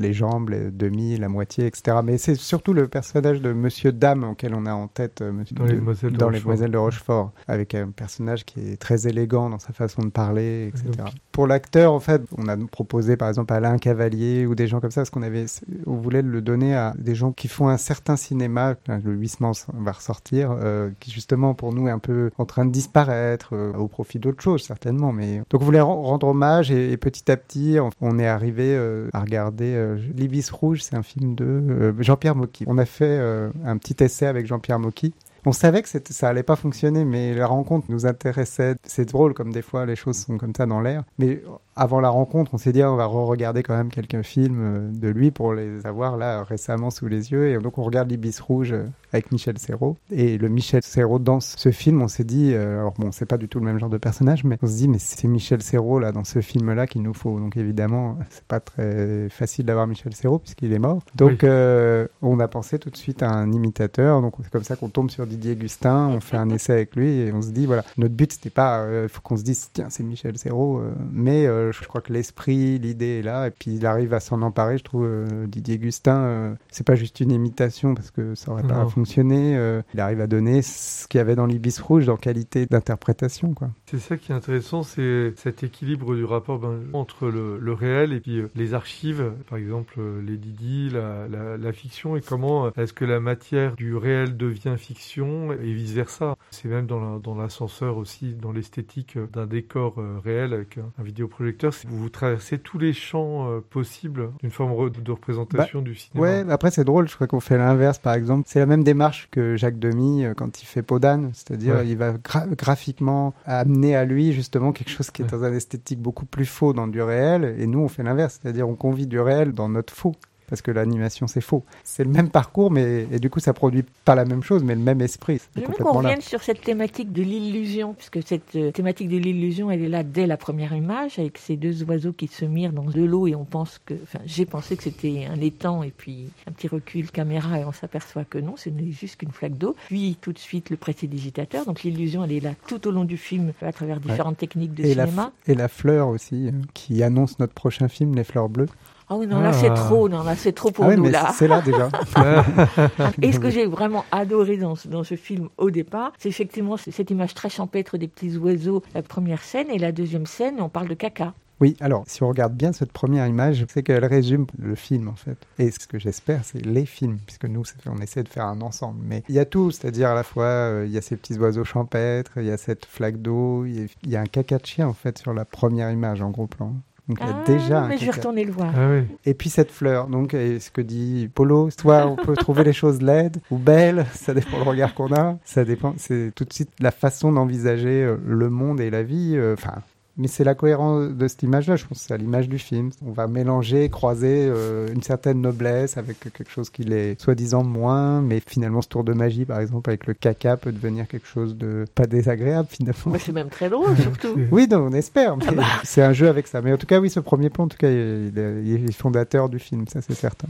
Speaker 10: les jambes, les demi, la moitié, etc. Mais c'est surtout le personnage de Monsieur Dame auquel on a en tête euh, Monsieur
Speaker 4: Dans Les
Speaker 10: de-
Speaker 4: Demoiselles de
Speaker 10: dans les
Speaker 4: Rochefort.
Speaker 10: Demoiselles de Rochefort, avec un personnage qui est très élégant dans sa façon de parler, etc. Pour l'acteur, en fait, on a proposé par exemple Alain Cavalier ou des gens comme ça parce qu'on avait, on voulait le donner à des gens qui font un certain cinéma. Le Huissement va ressortir, euh, qui justement pour nous est un peu en train de disparaître euh, au profit d'autres choses certainement. Mais donc on voulait ren- rendre hommage et, et petit à petit on, est arrivé euh, à regarder L'Ibis Rouge, c'est un film de euh, Jean-Pierre Mocky. On a fait euh, un petit essai avec Jean-Pierre Mocky. On savait que ça allait pas fonctionner, mais la rencontre nous intéressait. C'est drôle comme des fois les choses sont comme ça dans l'air. Mais avant la rencontre, on s'est dit ah, on va re-regarder quand même quelques films euh, de lui pour les avoir là récemment sous les yeux. Et donc on regarde l'Ibis Rouge euh, avec Michel Serrault. Et le Michel Serrault dans ce film, on s'est dit, euh, alors bon, c'est pas du tout le même genre de personnage, mais on se dit mais c'est Michel Serrault là dans ce film-là qu'il nous faut. Donc évidemment, *laughs* c'est pas très facile d'avoir Michel Serrault puisqu'il est mort. Donc
Speaker 4: Oui.
Speaker 10: euh, on a pensé tout de suite à un imitateur. Donc c'est comme ça qu'on tombe sur Didier Gustin, on fait un essai avec lui et on se dit voilà, notre but c'était pas, il faut qu'on se dise tiens c'est Michel Serrault, euh, mais euh, je crois que l'esprit, l'idée est là et puis il arrive à s'en emparer. Je trouve euh, Didier Gustin, euh, c'est pas juste une imitation parce que ça aurait pas
Speaker 4: Non.
Speaker 10: fonctionné. euh, il arrive à donner ce qu'il y avait dans l'Ibis Rouge dans qualité d'interprétation quoi.
Speaker 4: C'est ça qui est intéressant, c'est cet équilibre du rapport ben, entre le, le réel et puis euh, les archives, par exemple euh, les Didi, la, la, la fiction, et comment euh, est-ce que la matière du réel devient fiction et vice versa. C'est même dans la- dans l'ascenseur aussi, dans l'esthétique euh, d'un décor euh, réel avec un, un vidéoprojecteur. C'est- Vous, vous traversez tous les champs euh, possibles d'une forme de représentation
Speaker 10: Bah,
Speaker 4: du cinéma.
Speaker 10: Ouais, mais après c'est drôle, je crois qu'on fait l'inverse par exemple. C'est la même démarche que Jacques Demy euh, quand il fait Podane, c'est-à-dire
Speaker 4: Ouais.
Speaker 10: il va gra- graphiquement amener à lui justement quelque chose qui est dans un esthétique beaucoup plus faux dans du réel, et nous on fait l'inverse, c'est-à-dire on convie du réel dans notre faux. Parce que l'animation c'est faux. C'est le même parcours, mais et du coup ça produit pas la même chose, mais le même esprit.
Speaker 2: J'aimerais qu'on revienne sur cette thématique de l'illusion, puisque cette euh, thématique de l'illusion, elle est là dès la première image, avec ces deux oiseaux qui se mirent dans de l'eau, et on pense que, enfin, j'ai pensé que c'était un étang, et puis un petit recul caméra, et on s'aperçoit que non, ce n'est juste qu'une flaque d'eau. Puis tout de suite le prestidigitateur, donc l'illusion, elle est là tout au long du film, à travers différentes techniques de
Speaker 10: et
Speaker 2: cinéma.
Speaker 10: et la fleur aussi, euh, qui annonce notre prochain film, Les Fleurs Bleues.
Speaker 2: Ah oui, non, là c'est
Speaker 10: Ah.
Speaker 2: trop, non, là c'est trop pour
Speaker 10: Ah
Speaker 2: nous, là.
Speaker 10: c'est là déjà. *laughs*
Speaker 2: Et ce que j'ai vraiment adoré dans ce, dans ce film au départ, c'est effectivement cette image très champêtre des petits oiseaux, la première scène, et la deuxième scène, on parle de caca.
Speaker 10: Oui, alors si on regarde bien cette première image, c'est qu'elle résume le film en fait. Et ce que j'espère, c'est les films, puisque nous, on essaie de faire un ensemble. Mais il y a tout, c'est-à-dire à la fois, euh, il y a ces petits oiseaux champêtres, il y a cette flaque d'eau, il y a un caca de chien en fait sur la première image en gros plan. Donc il y a
Speaker 2: Ah,
Speaker 10: déjà un
Speaker 2: mais je vais retourner le voir.
Speaker 4: Ah oui.
Speaker 10: Et puis cette fleur, donc et ce que dit Polo, soit on peut trouver les choses laides ou belles, *laughs* ça dépend le regard qu'on a, ça dépend, c'est tout de suite la façon d'envisager euh, le monde et la vie, euh, enfin. Mais c'est la cohérence de cette image-là, je pense que c'est à l'image du film. On va mélanger, croiser euh, une certaine noblesse avec quelque chose qui l'est soi-disant moins, mais finalement ce tour de magie, par exemple, avec le caca, peut devenir quelque chose de pas désagréable finalement.
Speaker 2: Mais c'est même très drôle, *laughs* surtout.
Speaker 10: Oui, non, on espère. mais
Speaker 2: Ah bah.
Speaker 10: C'est un jeu avec ça. Mais en tout cas, oui, ce premier plan, en tout cas, il est, il est fondateur du film, ça c'est certain.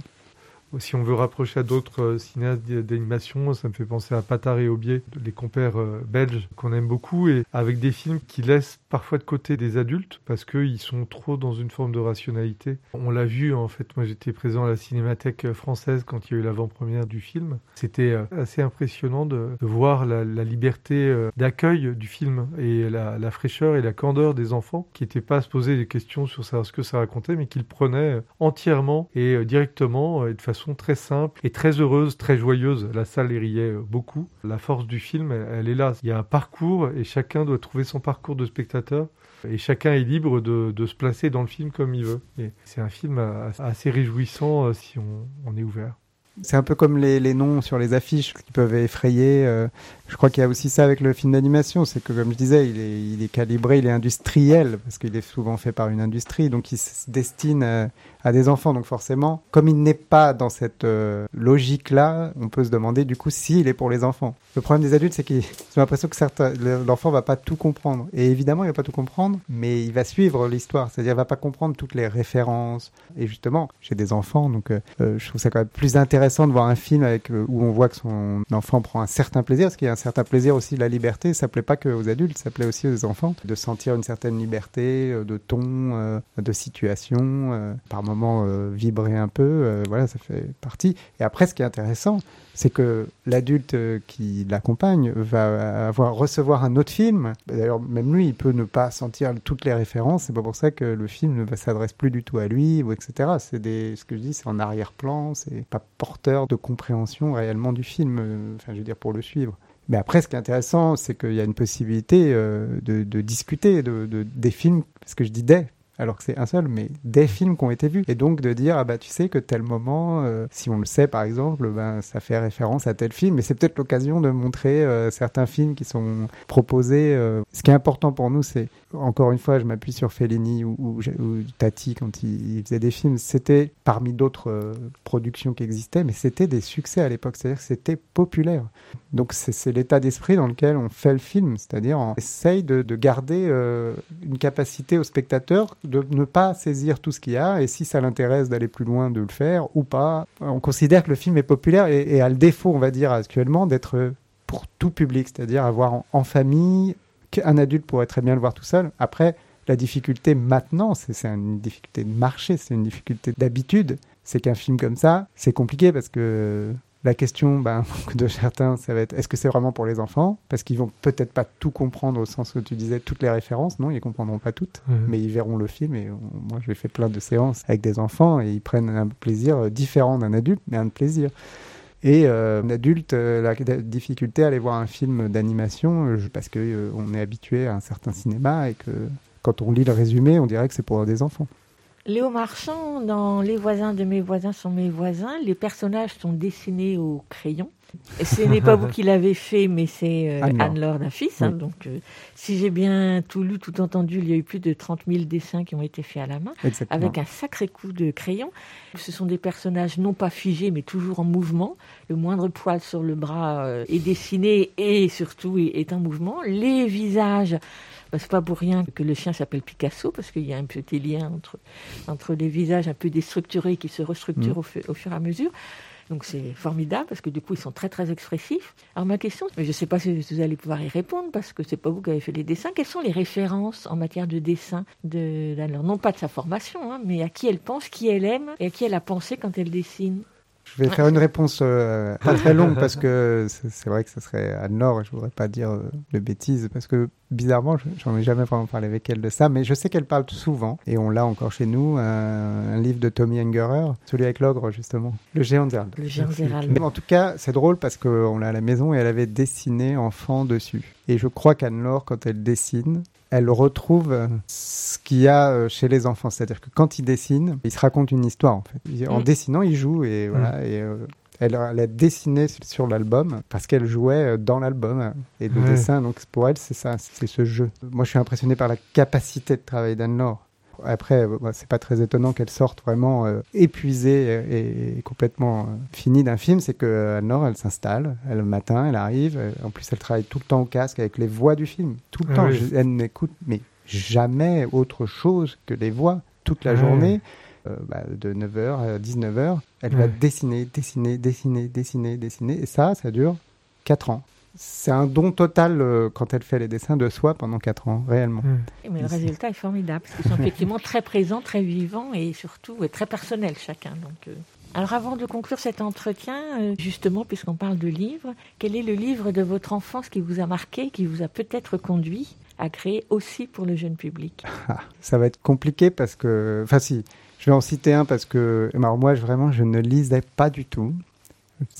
Speaker 4: Si on veut rapprocher à d'autres euh, cinéastes d'animation, ça me fait penser à Patard et Aubier, les compères euh, belges qu'on aime beaucoup, et avec des films qui laissent parfois de côté des adultes parce qu'ils sont trop dans une forme de rationalité. On l'a vu en fait, moi j'étais présent à la Cinémathèque euh, française quand il y a eu l'avant-première du film. C'était assez impressionnant de, voir la, liberté d'accueil du film et la, fraîcheur et la candeur des enfants qui n'étaient pas à se poser des questions sur ce que ça racontait, mais qui le prenaient entièrement et directement et de façon très simple et très heureuse, très joyeuse. La salle riait euh, beaucoup. La force du film, elle, est là. Il y a un parcours et chacun doit trouver son parcours de spectateur. Et chacun est libre de, se placer dans le film comme il veut. C'est un film euh, assez réjouissant euh, si on, est ouvert.
Speaker 10: C'est un peu comme les, noms sur les affiches qui peuvent effrayer. Je crois qu'il y a aussi ça avec le film d'animation. C'est que, comme je disais, il est, calibré, il est industriel, parce qu'il est souvent fait par une industrie. Donc, il se destine euh, à des enfants. Donc, forcément, comme il n'est pas dans cette euh, logique-là, on peut se demander, du coup, s'il est pour les enfants. Le problème des adultes, c'est qu'ils ont l'impression que l'enfant va pas tout comprendre. Et évidemment, il va pas tout comprendre, mais il va suivre l'histoire. C'est-à-dire, il va pas comprendre toutes les références. Et justement, j'ai des enfants, donc euh, je trouve ça quand même plus intéressant de voir un film où on voit que son enfant prend un certain plaisir, parce qu'il y a un certain plaisir aussi la liberté. Ça plaît pas que aux adultes, ça plaît aussi aux enfants, de sentir une certaine liberté euh, de ton, euh, de situation, euh, par moments vibrer un peu. voilà, ça fait partie. Et après, ce qui est intéressant, c'est que l'adulte qui l'accompagne va avoir recevoir un autre film. D'ailleurs, même lui, il peut ne pas sentir toutes les références. C'est pas pour ça que le film ne s'adresse plus du tout à lui, etc. C'est des, ce que je dis, c'est en arrière-plan. C'est pas porteur de compréhension réellement du film. Enfin, je veux dire pour le suivre. Mais après, ce qui est intéressant, c'est qu'il y a une possibilité euh, de, discuter de- des films, parce que je dis des, alors que c'est un seul, mais des films qui ont été vus. Et donc de dire, ah bah tu sais que tel moment, euh, si on le sait par exemple, ben, ça fait référence à tel film. Et c'est peut-être l'occasion de montrer euh, certains films qui sont proposés. euh. Ce qui est important pour nous, c'est, encore une fois, je m'appuie sur Fellini ou, ou- ou Tati quand il, il faisait des films, c'était parmi d'autres productions qui existaient, mais c'était des succès à l'époque, c'est-à-dire que c'était populaire. Donc c'est l'état d'esprit dans lequel on fait le film, c'est-à-dire on essaye de, de garder une capacité au spectateur de ne pas saisir tout ce qu'il y a et si ça l'intéresse d'aller plus loin de le faire ou pas. On considère que le film est populaire et, et a le défaut, on va dire actuellement, d'être pour tout public, c'est-à-dire avoir en, en famille qu'un adulte pourrait très bien le voir tout seul. Après, la difficulté maintenant, c'est c'est une difficulté de marché, c'est une difficulté d'habitude. C'est qu'un film comme ça, c'est compliqué parce que la question *laughs* ben, de certains, ça va être est-ce que c'est vraiment pour les enfants? Parce qu'ils vont peut-être pas tout comprendre au sens où tu disais toutes les références. Non, ils comprendront pas toutes, mais ils verront le film. Et on- moi, j'ai fait plein de séances avec des enfants et ils prennent un plaisir euh, différent d'un adulte, mais un plaisir. Et euh, un adulte, euh, la la difficulté à aller voir un film d'animation, euh, parce que on est habitué à un certain cinéma et que quand on lit le résumé, on dirait que c'est pour des enfants.
Speaker 2: Léo Marchand, dans Les voisins de mes voisins sont mes voisins, les personnages sont dessinés au crayon. Ce n'est pas vous qui l'avez fait, mais c'est euh,
Speaker 10: Anne-Laure.
Speaker 2: Anne-Laure Dafis. hein. Donc, euh, si j'ai bien tout lu, tout entendu, il y a eu plus de 30 000 dessins qui ont été faits à la main,
Speaker 10: Exactement.
Speaker 2: avec un sacré coup de crayon. Ce sont des personnages non pas figés, mais toujours en mouvement. Le moindre poil sur le bras euh, est dessiné et surtout est, est en mouvement. Les visages, c'est pas pour rien que le chien s'appelle Picasso, parce qu'il y a un petit lien entre, entre les visages un peu déstructurés qui se restructurent
Speaker 10: Mm.
Speaker 2: au, fu- au fur et à mesure. Donc c'est formidable parce que du coup ils sont très très expressifs. Alors ma question, mais je ne sais pas si vous allez pouvoir y répondre parce que c'est pas vous qui avez fait les dessins. Quelles sont les références en matière de dessin de d'Anne-Laure Non pas de sa formation, hein, mais à qui elle pense, qui elle aime et à qui elle a pensé quand elle dessine?
Speaker 10: Je vais faire une réponse euh, pas très longue parce que c'est vrai que ce serait Anne-Laure et je voudrais pas dire euh, de bêtises parce que bizarrement, je- j'en ai jamais vraiment parlé avec elle de ça, mais je sais qu'elle parle souvent, et on l'a encore chez nous, un, un livre de Tommy Ungerer, celui avec l'ogre justement, le géant d'Herald.
Speaker 2: Le géant d'Herald.
Speaker 10: Mais en tout cas, c'est drôle parce qu'on l'a à la maison et elle avait dessiné enfant dessus. Et je crois qu'Anne-Laure, quand elle dessine, elle retrouve euh, ce qu'il y a euh, chez les enfants. C'est-à-dire que quand ils dessinent, ils se racontent une histoire en fait. En
Speaker 2: Mm.
Speaker 10: dessinant, ils jouent et voilà. Et, euh, elle, a- elle a dessiné sur l'album parce qu'elle jouait dans l'album. Et le
Speaker 4: Ouais.
Speaker 10: dessin, donc pour elle, c'est ça, c'est ce jeu. Moi, je suis impressionné par la capacité de travail d'Anne-Laure. Après, euh, bah, c'est pas très étonnant qu'elle sorte vraiment euh, épuisée et, et complètement euh, finie d'un film. C'est que Anne-Laure, elle s'installe, elle, le matin, elle arrive. en plus, elle travaille tout le temps au casque avec les voix du film. Tout le
Speaker 4: Ah
Speaker 10: temps.
Speaker 4: oui.
Speaker 10: Je- elle n'écoute mais jamais autre chose que les voix toute la
Speaker 4: Ah
Speaker 10: journée. euh, bah, de 9h à 19h, elle va dessiner, dessiner, dessiner, dessiner, dessiner. Et ça, ça dure 4 ans. C'est un don total euh, quand elle fait les dessins de soi pendant 4 ans, réellement.
Speaker 2: Mais le résultat est formidable, parce qu'ils sont *laughs* effectivement très présents, très vivants et surtout euh, très personnels chacun. Donc, euh. Alors avant de conclure cet entretien, euh, justement, puisqu'on parle de livres, quel est le livre de votre enfance qui vous a marqué, qui vous a peut-être conduit à créer aussi pour le jeune public? *laughs*
Speaker 10: Ah, ça va être compliqué parce que. Enfin, si, je vais en citer un parce que. Alors, moi, je- vraiment, je ne lisais pas du tout.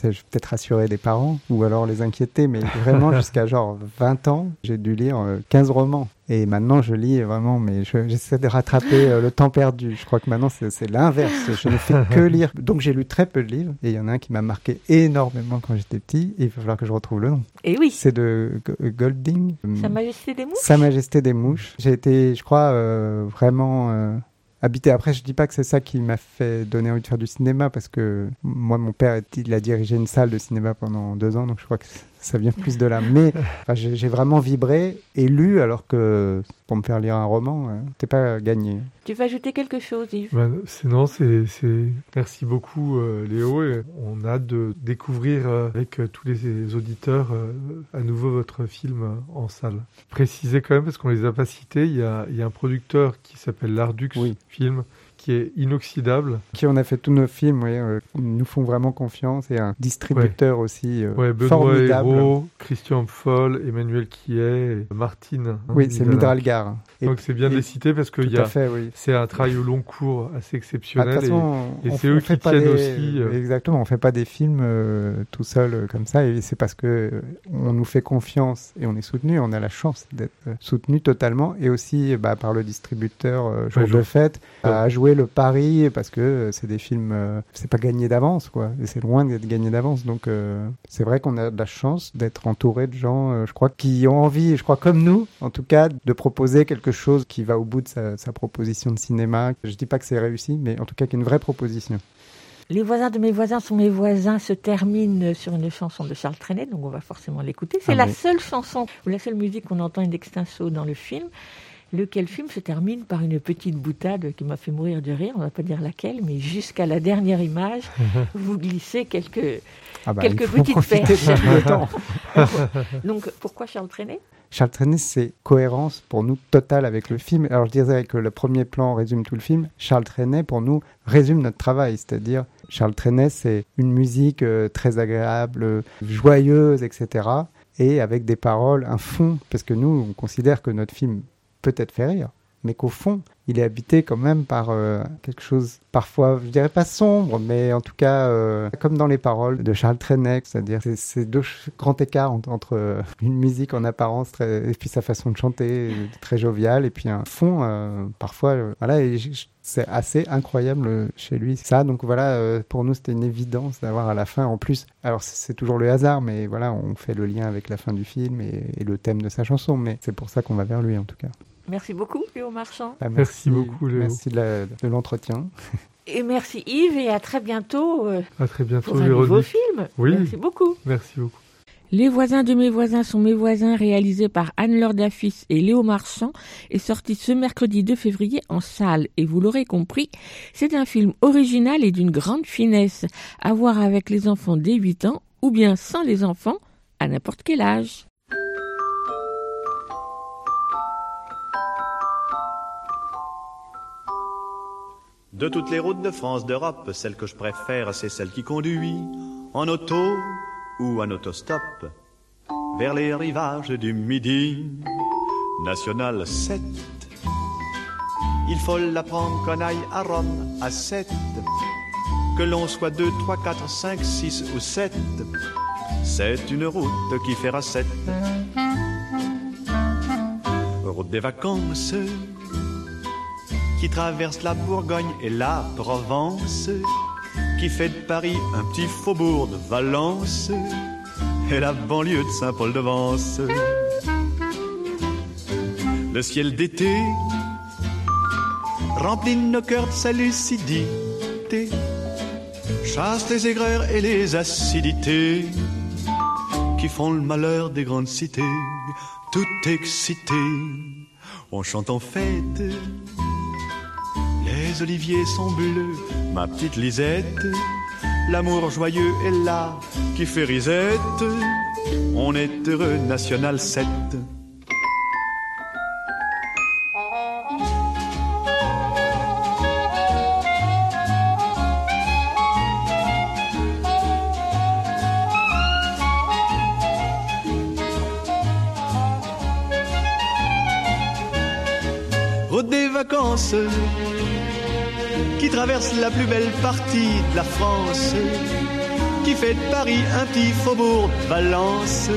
Speaker 10: Je vais peut-être rassurer des parents ou alors les inquiéter, mais vraiment, *laughs* jusqu'à genre 20 ans, j'ai dû lire euh, 15 romans. Et maintenant, je lis vraiment, mais je- j'essaie de rattraper euh, le temps perdu. Je crois que maintenant, c'est l'inverse. Je ne fais que *laughs* lire. Donc, j'ai lu très peu de livres. Et il y en a un qui m'a marqué énormément quand j'étais petit. Et il va falloir que je retrouve le nom.
Speaker 2: Et oui.
Speaker 10: C'est de G- Golding.
Speaker 2: Sa Majesté des Mouches
Speaker 10: Sa Majesté des Mouches. J'ai été, je crois, euh, vraiment euh, habité. Après, je dis pas que c'est ça qui m'a fait donner envie de faire du cinéma, parce que moi, mon père, il a dirigé une salle de cinéma pendant deux ans, donc je crois que ça vient plus de là. Mais enfin, j'ai vraiment vibré et lu, alors que pour me faire lire un roman, euh, c'était pas gagné.
Speaker 2: Tu veux ajouter quelque chose, Yves?
Speaker 4: Ben, c'est non, c'est, c'est- merci beaucoup euh, Léo et on a hâte de découvrir euh, avec euh, tous les auditeurs euh, à nouveau votre film euh, en salle. Préciser quand même parce qu'on les a pas cités, il y a, il y a un producteur qui s'appelle Lardux Film qui est inoxydable.
Speaker 10: Qui on a fait tous nos films, oui, euh, nous font vraiment confiance et un distributeur aussi euh,
Speaker 4: Ouais, Benoît
Speaker 10: formidable.
Speaker 4: Hérault, Christian Foll, Emmanuel Quillet, et Martine. hein,
Speaker 10: Oui, c'est. Midralgar.
Speaker 4: Donc c'est bien de les citer parce que
Speaker 10: oui.
Speaker 4: c'est un travail au long cours assez
Speaker 10: Ah,
Speaker 4: exceptionnel
Speaker 10: toute façon,
Speaker 4: et, et c'est eux qui
Speaker 10: pas
Speaker 4: tiennent
Speaker 10: des-
Speaker 4: aussi. euh,
Speaker 10: Exactement, on fait pas des films euh, tout seul euh, comme ça, et c'est parce que on nous fait confiance et on est soutenu. On a la chance d'être soutenu totalement, et aussi bah, par le distributeur jour
Speaker 4: Ouais,
Speaker 10: de fête
Speaker 4: Ouais.
Speaker 10: à jouer le pari parce que c'est des films, euh, c'est pas gagné d'avance, quoi. Et c'est loin d'être gagné d'avance. Donc euh, c'est vrai qu'on a de la chance d'être entouré de gens, euh, je crois, qui ont envie, je crois comme nous, en tout cas, de proposer quelque chose qui va au bout de sa, sa proposition de cinéma. Je dis pas que c'est réussi, mais en tout cas qu'il y a une vraie proposition.
Speaker 2: Les voisins de mes voisins sont mes voisins se termine sur une chanson de Charles Trenet, donc on va forcément l'écouter. C'est
Speaker 10: Ah
Speaker 2: la
Speaker 10: oui.
Speaker 2: seule chanson ou la seule musique qu'on entend in extenso dans le film. Lequel film se termine par une petite boutade qui m'a fait mourir de rire, on va pas dire laquelle, mais jusqu'à la dernière image, *laughs* vous glissez quelques,
Speaker 10: Ah bah,
Speaker 2: quelques petites perches. *laughs* Donc pourquoi Charles Trenet?
Speaker 10: Charles Trenet, c'est cohérence pour nous totale avec le film. Alors je dirais que le premier plan résume tout le film. Charles Trenet, pour nous, résume notre travail. C'est-à-dire, Charles Trenet, c'est une musique euh, très agréable, euh, joyeuse, etc. Et avec des paroles, un fond. Parce que nous, on considère que notre film peut être fait rire, mais qu'au fond, il est habité quand même par euh, quelque chose, parfois, je dirais pas sombre, mais en tout cas, euh, comme dans les paroles de Charles Trenet, c'est-à-dire c'est- c'est deux grands écarts entre, euh, une musique en apparence et puis sa façon de chanter, très joviale, et puis un fond, parfois, voilà, et c'est assez incroyable chez lui. Ça, donc voilà, pour nous, c'était une évidence d'avoir à la fin, en plus, alors c'est toujours le hasard, mais voilà, on fait le lien avec la fin du film et le thème de sa chanson, mais c'est pour ça qu'on va vers lui, en tout cas.
Speaker 2: Merci beaucoup, Léo Marchand.
Speaker 10: Ah,
Speaker 4: Merci beaucoup, Léo.
Speaker 10: Merci de l'entretien. *laughs*
Speaker 2: Et merci Yves, et à très bientôt euh,
Speaker 4: À très bientôt,
Speaker 2: pour un nouveau
Speaker 4: Véronique.
Speaker 2: film.
Speaker 4: Oui.
Speaker 2: Merci beaucoup.
Speaker 4: Merci beaucoup.
Speaker 2: Les voisins de mes voisins sont mes voisins, réalisé par Anne-Laure Dafis et Léo Marchand, est sorti ce mercredi 2 février en salle. Et vous l'aurez compris, c'est un film original et d'une grande finesse, à voir avec les enfants dès 8 ans, ou bien sans les enfants, à n'importe quel âge.
Speaker 14: De toutes les routes de France, d'Europe, celle que je préfère, c'est celle qui conduit en auto ou en autostop vers les rivages du Midi. national 7. Il faut l'apprendre qu'on aille à Rome à 7. Que l'on soit 2, 3, 4, 5, 6 ou 7. C'est une route qui fera 7. Route des vacances qui traverse la Bourgogne et la Provence, qui fait de Paris un petit faubourg de Valence et la banlieue de Saint-Paul-de-Vence. Le ciel d'été remplit nos cœurs de sa lucidité, chasse les aigreurs et les acidités qui font le malheur des grandes cités, tout excité. On chante en fête les oliviers sont bleus, ma petite Lisette. L'amour joyeux est là qui fait risette. On est heureux, National 7. Traverse la plus belle partie de la France, qui fait de Paris un petit faubourg de Valence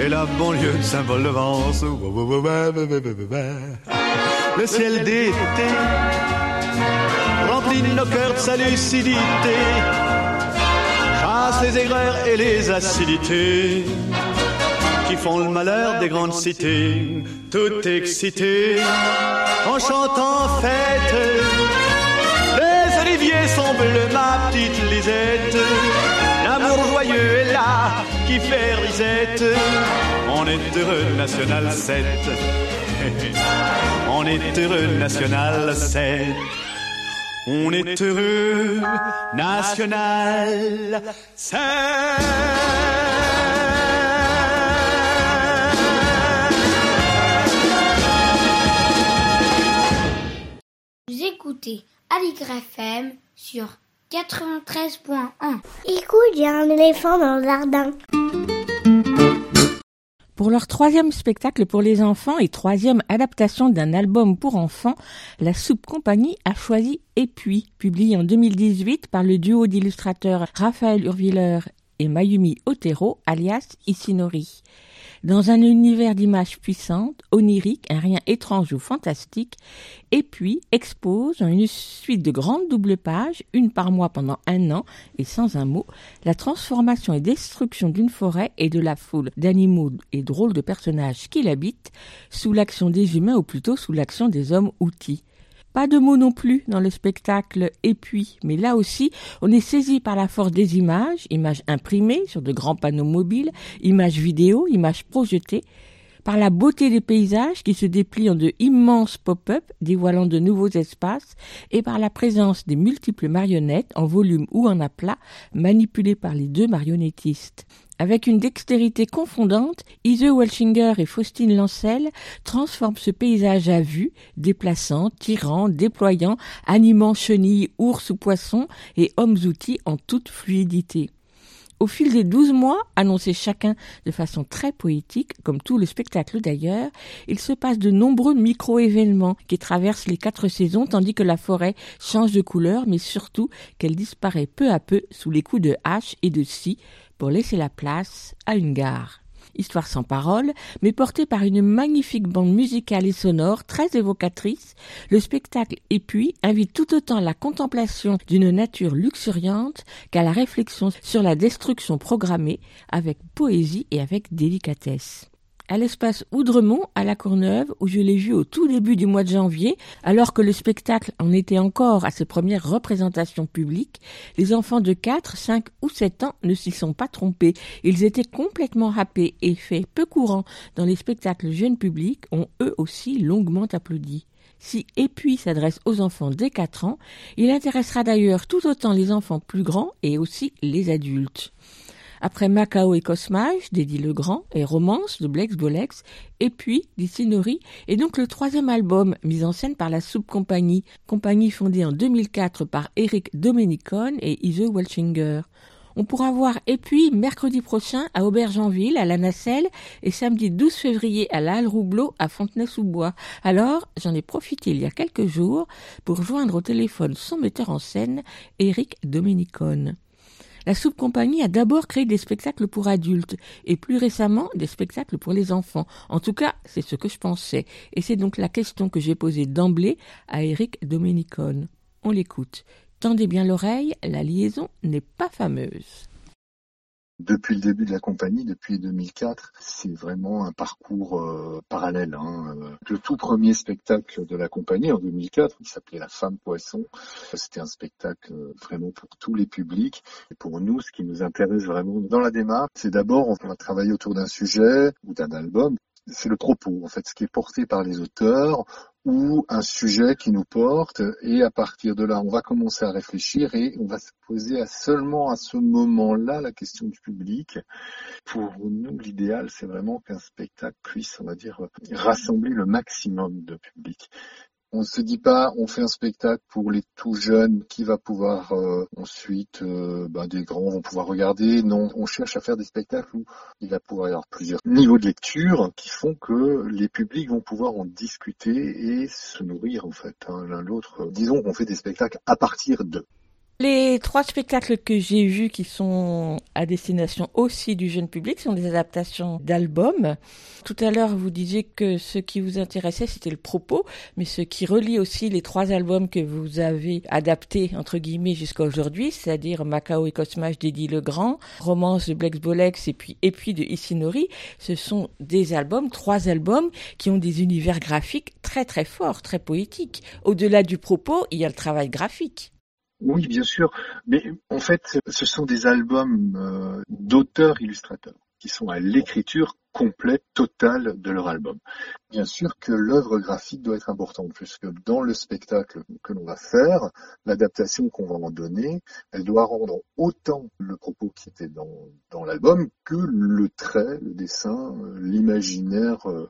Speaker 14: et la banlieue de Saint-Paul-de-Vence. Le ciel d'été remplit nos cœurs de sa lucidité, chasse les aigreurs et les acidités qui font le malheur des grandes cités, tout excité en chantant fête bleus, ma petite Lisette. L'amour joyeux est là qui fait risette. On est heureux, National 7. *laughs* On est heureux, National 7. On est heureux, National 7.
Speaker 12: Vous écoutez Aligre FM sur 93.1.
Speaker 1: Écoute, il y a un éléphant dans le jardin.
Speaker 2: Pour leur troisième spectacle pour les enfants et troisième adaptation d'un album pour enfants, la Soupe Compagnie a choisi Épuis, publié en 2018 par le duo d'illustrateurs Raphaël Urviller et Mayumi Otero, alias Isinori. Dans un univers d'images puissantes, oniriques, un rien étrange ou fantastique, et puis expose en une suite de grandes doubles pages, une par mois pendant un an et sans un mot, la transformation et destruction d'une forêt et de la foule d'animaux et drôles de personnages qui l'habitent, sous l'action des humains ou plutôt sous l'action des hommes outils. Pas de mots non plus dans le spectacle Et puis, mais là aussi, on est saisi par la force des images, images imprimées sur de grands panneaux mobiles, images vidéo, images projetées, par la beauté des paysages qui se déplient en de immenses pop-up dévoilant de nouveaux espaces et par la présence des multiples marionnettes en volume ou en aplat manipulées par les deux marionnettistes. Avec une dextérité confondante, Ise Welchinger et Faustine Lancel transforment ce paysage à vue, déplaçant, tirant, déployant, animant chenilles, ours ou poissons et hommes-outils en toute fluidité. Au fil des douze mois, annoncés chacun de façon très poétique, comme tout le spectacle d'ailleurs, il se passe de nombreux micro-événements qui traversent les quatre saisons tandis que la forêt change de couleur, mais surtout qu'elle disparaît peu à peu sous les coups de hache et de scie pour laisser la place à une gare. Histoire sans parole, mais portée par une magnifique bande musicale et sonore très évocatrice, le spectacle et puis invite tout autant à la contemplation d'une nature luxuriante qu'à la réflexion sur la destruction programmée avec poésie et avec délicatesse à l'espace Oudremont à La Courneuve où je l'ai vu au tout début du mois de janvier, alors que le spectacle en était encore à ses premières représentations publiques, les enfants de 4, 5 ou 7 ans ne s'y sont pas trompés. Ils étaient complètement happés et faits peu courants dans les spectacles jeunes publics ont eux aussi longuement applaudi. Si Épuis s'adresse aux enfants dès 4 ans, il intéressera d'ailleurs tout autant les enfants plus grands et aussi les adultes. Après Macao et Cosmage d'Eddie Legrand et Romance de Blex Bolex, et puis d'Isinori, et donc le troisième album mis en scène par la Soupe Compagnie, compagnie fondée en 2004 par Eric Domenicone et Ise Welchinger. On pourra voir Et puis mercredi prochain à Aubergenville, à la Nacelle, et samedi 12 février à la Halle Roubleau, à Fontenay-sous-Bois. Alors, j'en ai profité il y a quelques jours pour joindre au téléphone son metteur en scène, Eric Dominicone. La Soupe Compagnie a d'abord créé des spectacles pour adultes et plus récemment des spectacles pour les enfants. En tout cas, c'est ce que je pensais. Et c'est donc la question que j'ai posée d'emblée à Eric Domenicone. On l'écoute. Tendez bien l'oreille, la liaison n'est pas fameuse.
Speaker 15: Depuis le début de la compagnie, depuis 2004, c'est vraiment un parcours euh, parallèle. Hein. Le tout premier spectacle de la compagnie en 2004, il s'appelait La Femme Poisson. C'était un spectacle euh, vraiment pour tous les publics. Et pour nous, ce qui nous intéresse vraiment dans la démarche, c'est d'abord on va travailler autour d'un sujet ou d'un album c'est le propos, en fait, ce qui est porté par les auteurs ou un sujet qui nous porte. Et à partir de là, on va commencer à réfléchir et on va se poser à seulement à ce moment-là la question du public. Pour nous, l'idéal, c'est vraiment qu'un spectacle puisse, on va dire, rassembler le maximum de public. On ne se dit pas, on fait un spectacle pour les tout jeunes qui va pouvoir euh, ensuite, euh, bah, des grands vont pouvoir regarder. Non, on cherche à faire des spectacles où il va pouvoir y avoir plusieurs niveaux de lecture qui font que les publics vont pouvoir en discuter et se nourrir en fait hein, l'un l'autre. Disons qu'on fait des spectacles à partir de.
Speaker 2: Les trois spectacles que j'ai vus qui sont à destination aussi du jeune public sont des adaptations d'albums. Tout à l'heure, vous disiez que ce qui vous intéressait, c'était le propos, mais ce qui relie aussi les trois albums que vous avez adaptés, entre guillemets, jusqu'à aujourd'hui, c'est-à-dire Macao et Cosmage d'Eddie Legrand, Romance de Blex Bolex et puis Et puis de Isinori, ce sont des albums, trois albums qui ont des univers graphiques très très forts, très poétiques. Au-delà du propos, il y a le travail graphique.
Speaker 15: Oui, bien sûr. Mais en fait, ce sont des albums euh, d'auteurs illustrateurs qui sont à l'écriture complète, totale de leur album. Bien sûr que l'œuvre graphique doit être importante, puisque dans le spectacle que l'on va faire, l'adaptation qu'on va en donner, elle doit rendre autant le propos qui était dans, dans l'album que le trait, le dessin, euh, l'imaginaire, euh,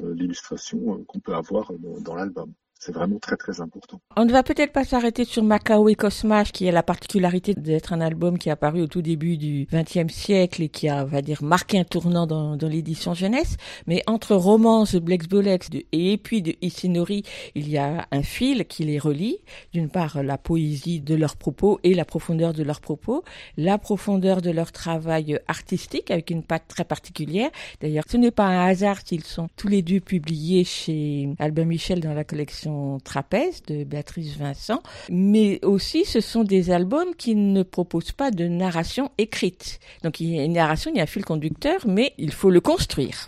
Speaker 15: l'illustration qu'on peut avoir dans l'album. C'est vraiment très très important.
Speaker 2: On ne va peut-être pas s'arrêter sur Macao et Cosmage, qui a la particularité d'être un album qui est apparu au tout début du XXe siècle et qui a, va dire, marqué un tournant dans, l'édition jeunesse. Mais entre Romance Blex Bolex et puis de Isinori, il y a un fil qui les relie. D'une part, la poésie de leurs propos et la profondeur de leurs propos, la profondeur de leur travail artistique avec une patte très particulière. D'ailleurs, ce n'est pas un hasard s'ils sont tous les deux publiés chez Albin Michel dans la collection Trapèze de Béatrice Vincent, mais aussi ce sont des albums qui ne proposent pas de narration écrite. Donc il y a une narration, il y a un fil conducteur, mais il faut le construire.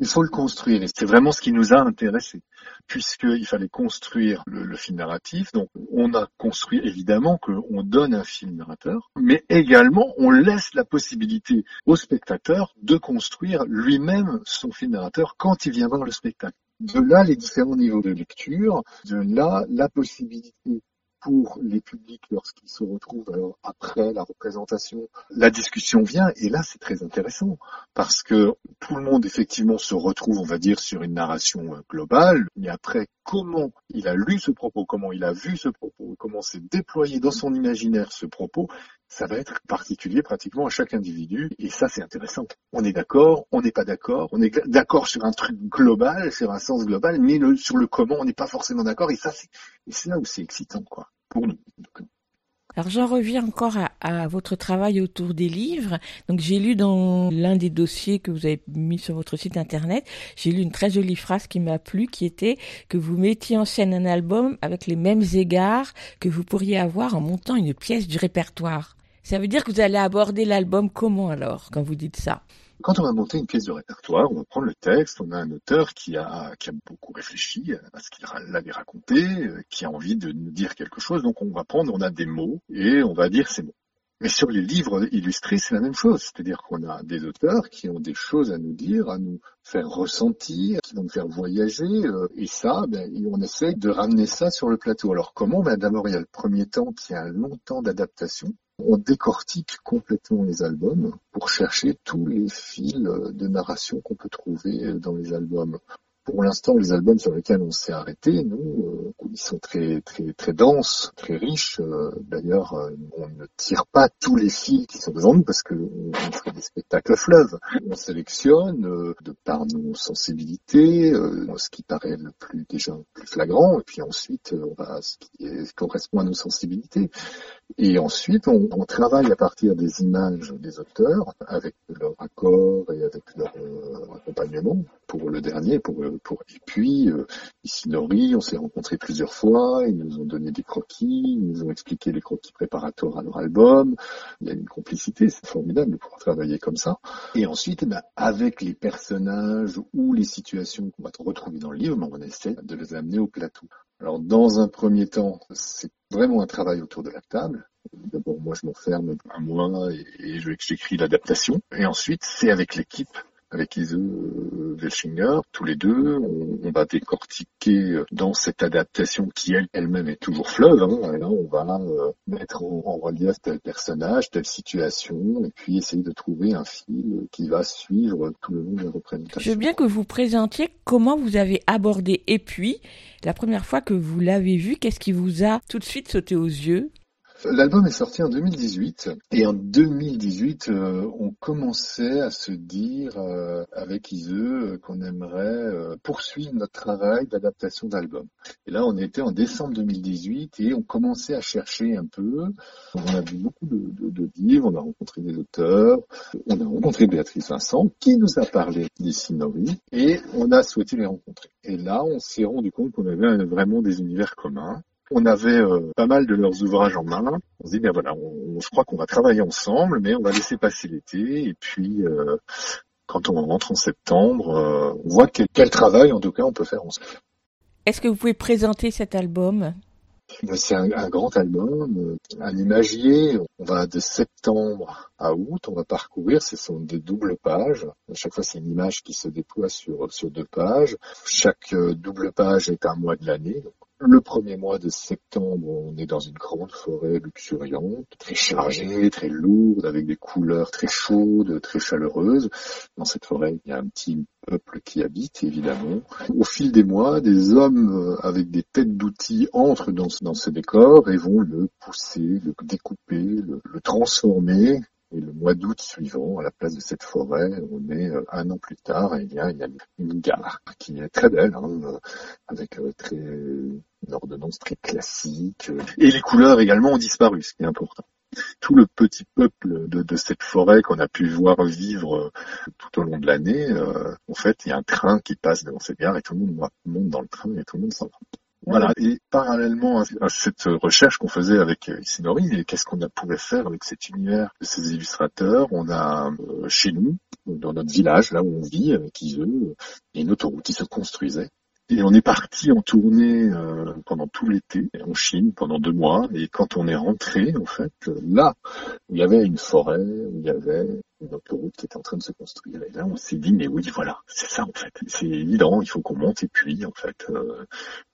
Speaker 15: Il faut le construire et c'est vraiment ce qui nous a intéressés puisqu'il fallait construire le, le, fil narratif. Donc on a construit évidemment qu'on donne un fil narrateur, mais également on laisse la possibilité au spectateur de construire lui-même son fil narrateur quand il vient voir le spectacle. De là, les différents niveaux de lecture, de là, la possibilité pour les publics lorsqu'ils se retrouvent après la représentation, la discussion vient et là c'est très intéressant parce que tout le monde effectivement se retrouve on va dire sur une narration euh, globale mais après comment il a lu ce propos, comment il a vu ce propos, comment s'est déployé dans son imaginaire ce propos, ça va être particulier pratiquement à chaque individu et ça c'est intéressant. On est d'accord, on n'est pas d'accord, on est d'accord sur un truc global, sur un sens global, mais le, sur le comment on n'est pas forcément d'accord et ça c'est là où c'est excitant quoi pour nous.
Speaker 2: Alors j'en reviens encore à, votre travail autour des livres. Donc j'ai lu dans l'un des dossiers que vous avez mis sur votre site internet, j'ai lu une très jolie phrase qui m'a plu, qui était que vous mettiez en scène un album avec les mêmes égards que vous pourriez avoir en montant une pièce du répertoire. Ça veut dire que vous allez aborder l'album comment alors, quand vous dites ça?
Speaker 15: Quand on va monter une pièce de répertoire, on va prendre le texte, on a un auteur qui a, beaucoup réfléchi à ce qu'il l'avait raconté, qui a envie de nous dire quelque chose, donc on va prendre, on a des mots, et on va dire ces mots. Mais sur les livres illustrés, c'est la même chose. C'est-à-dire qu'on a des auteurs qui ont des choses à nous dire, à nous faire ressentir, qui vont nous faire voyager. Et ça, ben, on essaie de ramener ça sur le plateau. Alors comment ben, D'abord, il y a le premier temps qui a un long temps d'adaptation. On décortique complètement les albums pour chercher tous les fils de narration qu'on peut trouver dans les albums Pour l'instant, les albums sur lesquels on s'est arrêté, nous, euh, ils sont très très très denses, très riches. Euh, D'ailleurs, euh, on ne tire pas tous les fils qui sont devant nous parce que on ferait des spectacles fleuves. On sélectionne de par nos sensibilités, ce qui paraît le plus déjà le plus flagrant, et puis ensuite on va ce qui correspond à nos sensibilités. Et ensuite, on, on travaille à partir des images des auteurs, avec leur accord et avec leur euh, accompagnement pour le dernier. Pour, pour... Et puis, euh, ici Nori, on s'est rencontrés plusieurs fois, ils nous ont donné des croquis, ils nous ont expliqué les croquis préparatoires à leur album. Il y a une complicité, c'est formidable de pouvoir travailler comme ça. Et ensuite, eh ben, avec les personnages ou les situations qu'on va retrouver dans le livre, ben, on essaie de les amener au plateau. Alors, dans un premier temps, c'est vraiment un travail autour de la table. D'abord, moi, je m'enferme un mois et, et j'écris l'adaptation. Et ensuite, c'est avec l'équipe, avec Ise euh, Welchinger, tous les deux, on, on va décortiquer euh, dans cette adaptation qui elle- elle-même est toujours fleuve. Hein, et là, on va euh, mettre en, en relief tel personnage, telle situation, et puis essayer de trouver un fil qui va suivre tout le long des représentations.
Speaker 2: Je veux bien que vous présentiez comment vous avez abordé et puis la première fois que vous l'avez vu, qu'est-ce qui vous a tout de suite sauté aux yeux?
Speaker 15: L'album est sorti en 2018 et en 2018, euh, on commençait à se dire euh, avec Ise euh, qu'on aimerait euh, poursuivre notre travail d'adaptation d'album. Et là, on était en décembre 2018 et on commençait à chercher un peu. On a vu beaucoup de, livres, on a rencontré des auteurs, on a rencontré Béatrice Vincent qui nous a parlé des et on a souhaité les rencontrer. Et là, on s'est rendu compte qu'on avait euh, vraiment des univers communs. On avait euh, pas mal de leurs ouvrages en main. On se dit, ben voilà, on, on- je crois qu'on va travailler ensemble, mais on va laisser passer l'été. Et puis, euh, quand on rentre en septembre, euh, on voit quel, quel travail, en tout cas, on peut faire ensemble.
Speaker 2: Est-ce que vous pouvez présenter cet album?
Speaker 15: Ben, C'est un, un grand album, euh, un imagier. On va de septembre à août, on va parcourir. Ce sont des doubles pages. À chaque fois, c'est une image qui se déploie sur sur deux pages. Chaque euh, double page est un mois de l'année. Le premier mois de septembre, on est dans une grande forêt luxuriante, très chargée, très lourde, avec des couleurs très chaudes, très chaleureuses. Dans cette forêt, il y a un petit peuple qui habite, évidemment. Au fil des mois, des hommes euh, avec des têtes d'outils entrent dans, ce- dans ce décor et vont le pousser, le découper, le, le transformer. Et le mois d'août suivant, à la place de cette forêt, on est euh, un an plus tard, et il il y a une gare qui est très belle, hein, euh, avec euh, une ordonnance très classique. Et les couleurs également ont disparu, ce qui est important. Tout le petit peuple de, cette forêt qu'on a pu voir vivre tout au long de l'année, en fait, il y a un train qui passe devant cette gare et tout le monde monte dans le train et tout le monde s'en va. Voilà. Et parallèlement à cette recherche qu'on faisait avec euh, Isinori, qu'est-ce qu'on pouvait faire avec cet univers de ces illustrateurs? On a euh, chez nous, dans notre village, là où on vit, avec Iseux, une autoroute qui se construisait. Et on est parti en tournée euh, pendant tout l'été en Chine pendant deux mois. Et quand on est rentré, en fait, là où il y avait une forêt, où il y avait une autoroute qui était en train de se construire. Et là, on s'est dit, mais oui, voilà, c'est ça en fait. C'est évident, il faut qu'on monte et puis en fait, euh,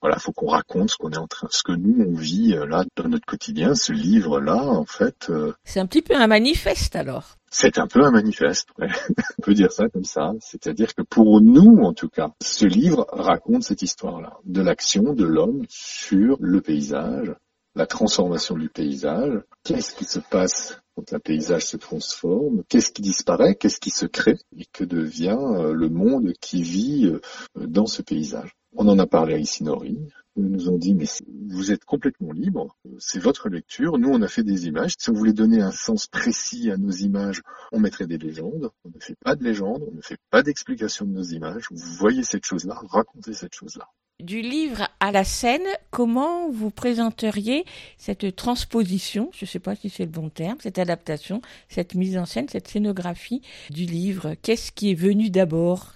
Speaker 15: voilà, il faut qu'on raconte ce qu'on est en train, ce que nous on vit euh, là dans notre quotidien. Ce livre-là, en fait, euh,
Speaker 2: C'est un petit peu un manifeste alors.
Speaker 15: c'est un peu un manifeste, ouais. *laughs* on peut dire ça comme ça. C'est-à-dire que pour nous, en tout cas, ce livre raconte cette histoire-là, de l'action de l'homme sur le paysage, la transformation du paysage. Qu'est-ce qui se passe quand un paysage se transforme? Qu'est-ce qui disparaît? Qu'est-ce qui se crée Et que devient euh, le monde qui vit euh, dans ce paysage? On en a parlé à Isinori. Ils nous ont dit, mais vous êtes complètement libre, c'est votre lecture. Nous, on a fait des images. Si on voulait donner un sens précis à nos images, on mettrait des légendes. On ne fait pas de légendes, on ne fait pas d'explication de nos images. Vous voyez cette chose-là, racontez cette chose-là.
Speaker 2: Du livre à la scène, comment vous présenteriez cette transposition, je ne sais pas si c'est le bon terme, cette adaptation, cette mise en scène, cette scénographie du livre? Qu'est-ce qui est venu d'abord?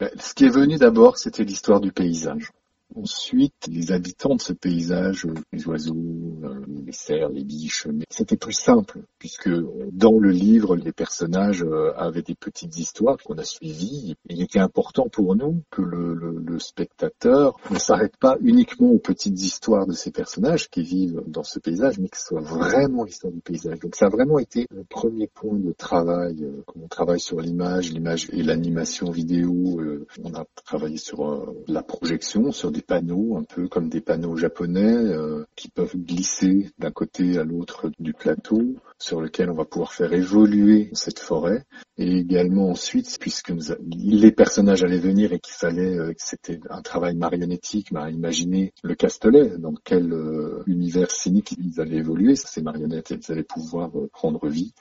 Speaker 15: Ben, Ce qui est venu d'abord, c'était l'histoire du paysage. Ensuite, les habitants de ce paysage, euh, les oiseaux, euh, les biches, mais c'était plus simple puisque dans le livre, les personnages euh, avaient des petites histoires qu'on a suivies. Il était important pour nous que le, le, le spectateur ne s'arrête pas uniquement aux petites histoires de ces personnages qui vivent dans ce paysage, mais que ce soit vraiment l'histoire du paysage. Donc ça a vraiment été le premier point de travail, euh, quand on travaille sur l'image, l'image et l'animation vidéo. Euh, on a travaillé sur euh, la projection, sur des panneaux, un peu comme des panneaux japonais euh, qui peuvent glisser d'un côté à l'autre du plateau, sur lequel on va pouvoir faire évoluer cette forêt. Et également ensuite, puisque les personnages allaient venir et qu'il fallait euh, que c'était un travail marionnettique, bah, imaginer le Castellet, dans quel euh, univers scénique ils allaient évoluer, ces marionnettes, elles allaient pouvoir euh, prendre vie.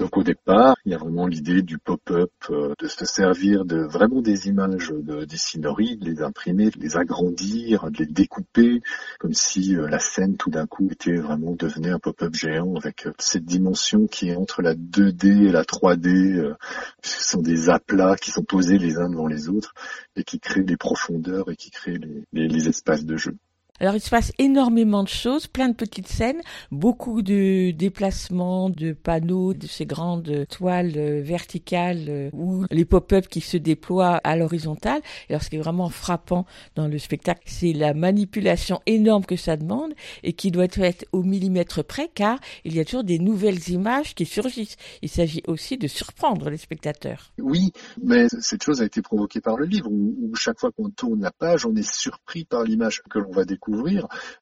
Speaker 15: Donc au départ, il y a vraiment l'idée du pop-up, euh, de se servir de vraiment des images de, des de les imprimer, de les agrandir, de les découper, comme si euh, la scène tout d'un coup était vraiment devenait un pop-up géant avec euh, cette dimension qui est entre la 2D et la 3D, euh, puisque ce sont des aplats qui sont posés les uns devant les autres et qui créent des profondeurs et qui créent les espaces de jeu.
Speaker 2: Alors il se passe énormément de choses, plein de petites scènes, beaucoup de déplacements, de panneaux, de ces grandes toiles euh, verticales euh, ou les pop-up qui se déploient à l'horizontale. Alors ce qui est vraiment frappant dans le spectacle, c'est la manipulation énorme que ça demande et qui doit être au millimètre près car il y a toujours des nouvelles images qui surgissent. Il s'agit aussi de surprendre les spectateurs.
Speaker 15: Oui, mais cette chose a été provoquée par le livre, où chaque fois qu'on tourne la page, on est surpris par l'image que l'on va découvrir.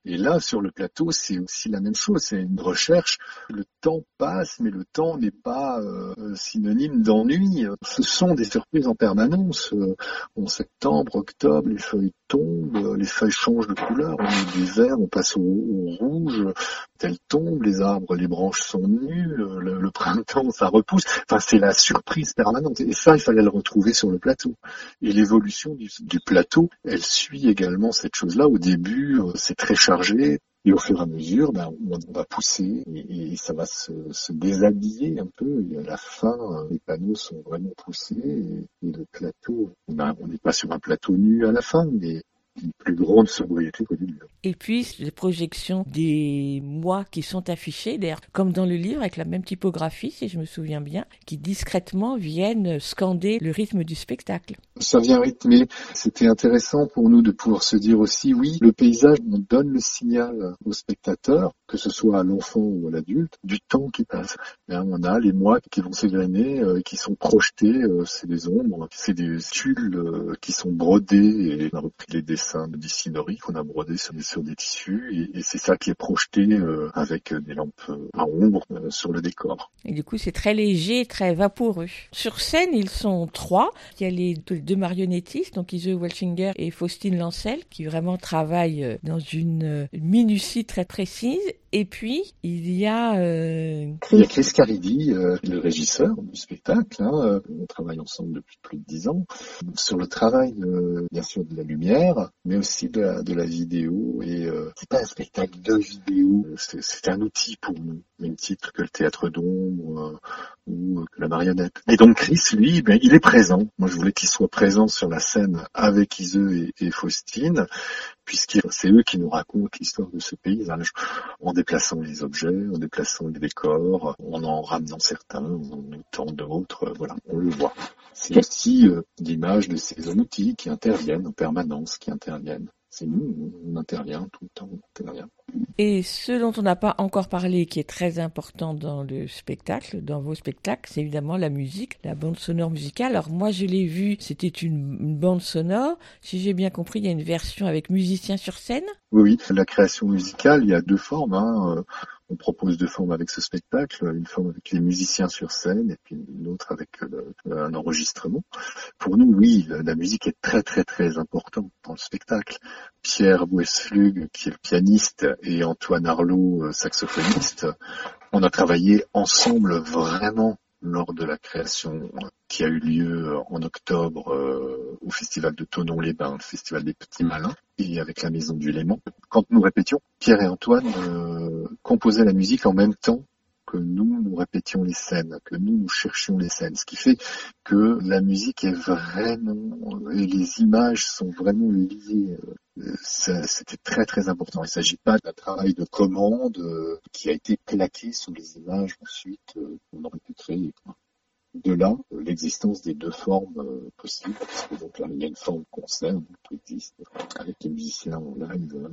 Speaker 15: Et là, sur le plateau, c'est aussi la même chose. C'est une recherche. Le temps passe, mais le temps n'est pas euh, synonyme d'ennui. Ce sont des surprises en permanence. Euh, En septembre, octobre, les feuilles tombent, euh, les feuilles changent de couleur. On est du vert, on passe au, rouge. Elles tombent, les arbres, les branches sont nues. Le, printemps, ça repousse. Enfin, c'est la surprise permanente. Et ça, il fallait le retrouver sur le plateau. Et l'évolution du plateau, elle suit également cette chose-là. Au début, euh, c'est très chargé. Et au fur et à mesure, ben, on va pousser et, ça va se, se déshabiller un peu. Et à la fin, euh, les panneaux sont vraiment poussés et, et le plateau, ben, on n'est pas sur un plateau nu à la fin, mais une plus grande sobriété début.
Speaker 2: Et puis les projections des mois qui sont affichés, d'ailleurs comme dans le livre avec la même typographie si je me souviens bien, qui discrètement viennent scander le rythme du spectacle.
Speaker 15: Ça vient rythmer. C'était intéressant pour nous de pouvoir se dire aussi, oui, le paysage, on donne le signal au spectateur, que ce soit à l'enfant ou à l'adulte, du temps qui passe. Et on a les mois qui vont s'égrener, euh, qui sont projetés, euh, c'est des ombres, c'est des tulles euh, qui sont brodés, et on a repris les dessins de Dissinori qu'on a brodés sur des, sur des tissus, et, et c'est ça qui est projeté euh, avec des lampes euh, à ombre euh, sur le décor.
Speaker 2: Et du coup c'est très léger, très vaporeux. Sur scène ils sont trois. Il y a les deux, deux marionnettistes, donc Ise Welchinger et Faustine Lancel, qui vraiment travaillent euh, dans une euh, minutie très précise. Et puis, il y a... Euh...
Speaker 15: Il y a Chris Caridi, euh, le régisseur du spectacle. Hein, euh, on travaille ensemble depuis plus de dix ans sur le travail, bien sûr, de la lumière, mais aussi de la, de la vidéo. Et euh, c'est pas un spectacle de vidéo, c'est, c'est un outil pour nous, même titre que le théâtre d'ombre euh, ou que la marionnette. Et donc Chris, lui, ben, il est présent. Moi, je voulais qu'il soit présent sur la scène avec Ise et, et Faustine, puisque c'est eux qui nous racontent l'histoire de ce paysage en déplaçant les objets, en déplaçant les décors, en en ramenant certains, en notant d'autres, voilà, on le voit. C'est aussi euh, l'image de ces outils qui interviennent en permanence, qui interviennent. C'est nous, on intervient tout le temps, intervient.
Speaker 2: Et ce dont on n'a pas encore parlé, qui est très important dans le spectacle, dans vos spectacles, c'est évidemment la musique, la bande sonore musicale. Alors moi, je l'ai vu, c'était une, une, bande sonore. Si j'ai bien compris, il y a une version avec musiciens sur scène.
Speaker 15: Oui, oui. La création musicale, il y a deux formes. Hein. On propose deux formes avec ce spectacle, une forme avec les musiciens sur scène et puis une autre avec euh, un enregistrement. Pour nous, oui, la musique est très très très importante dans le spectacle. Pierre Boesflug, qui est le pianiste, et Antoine Arlot, saxophoniste, on a travaillé ensemble vraiment lors de la création qui a eu lieu en octobre euh, au festival de Tonon-les-Bains, le festival des Petits Malins, et avec la Maison du Léman. Quand nous répétions, Pierre et Antoine euh, composaient la musique en même temps que nous, nous répétions les scènes, que nous, nous cherchions les scènes. Ce qui fait que la musique est vraiment, et les images sont vraiment liées. Euh, c'était très très important. Il ne s'agit pas d'un travail de commande euh, qui a été plaqué sous les images ensuite euh, qu'on aurait pu créer. De là, l'existence des deux formes possibles, parce que donc là, il y a une forme concert qui existe avec les musiciens en live.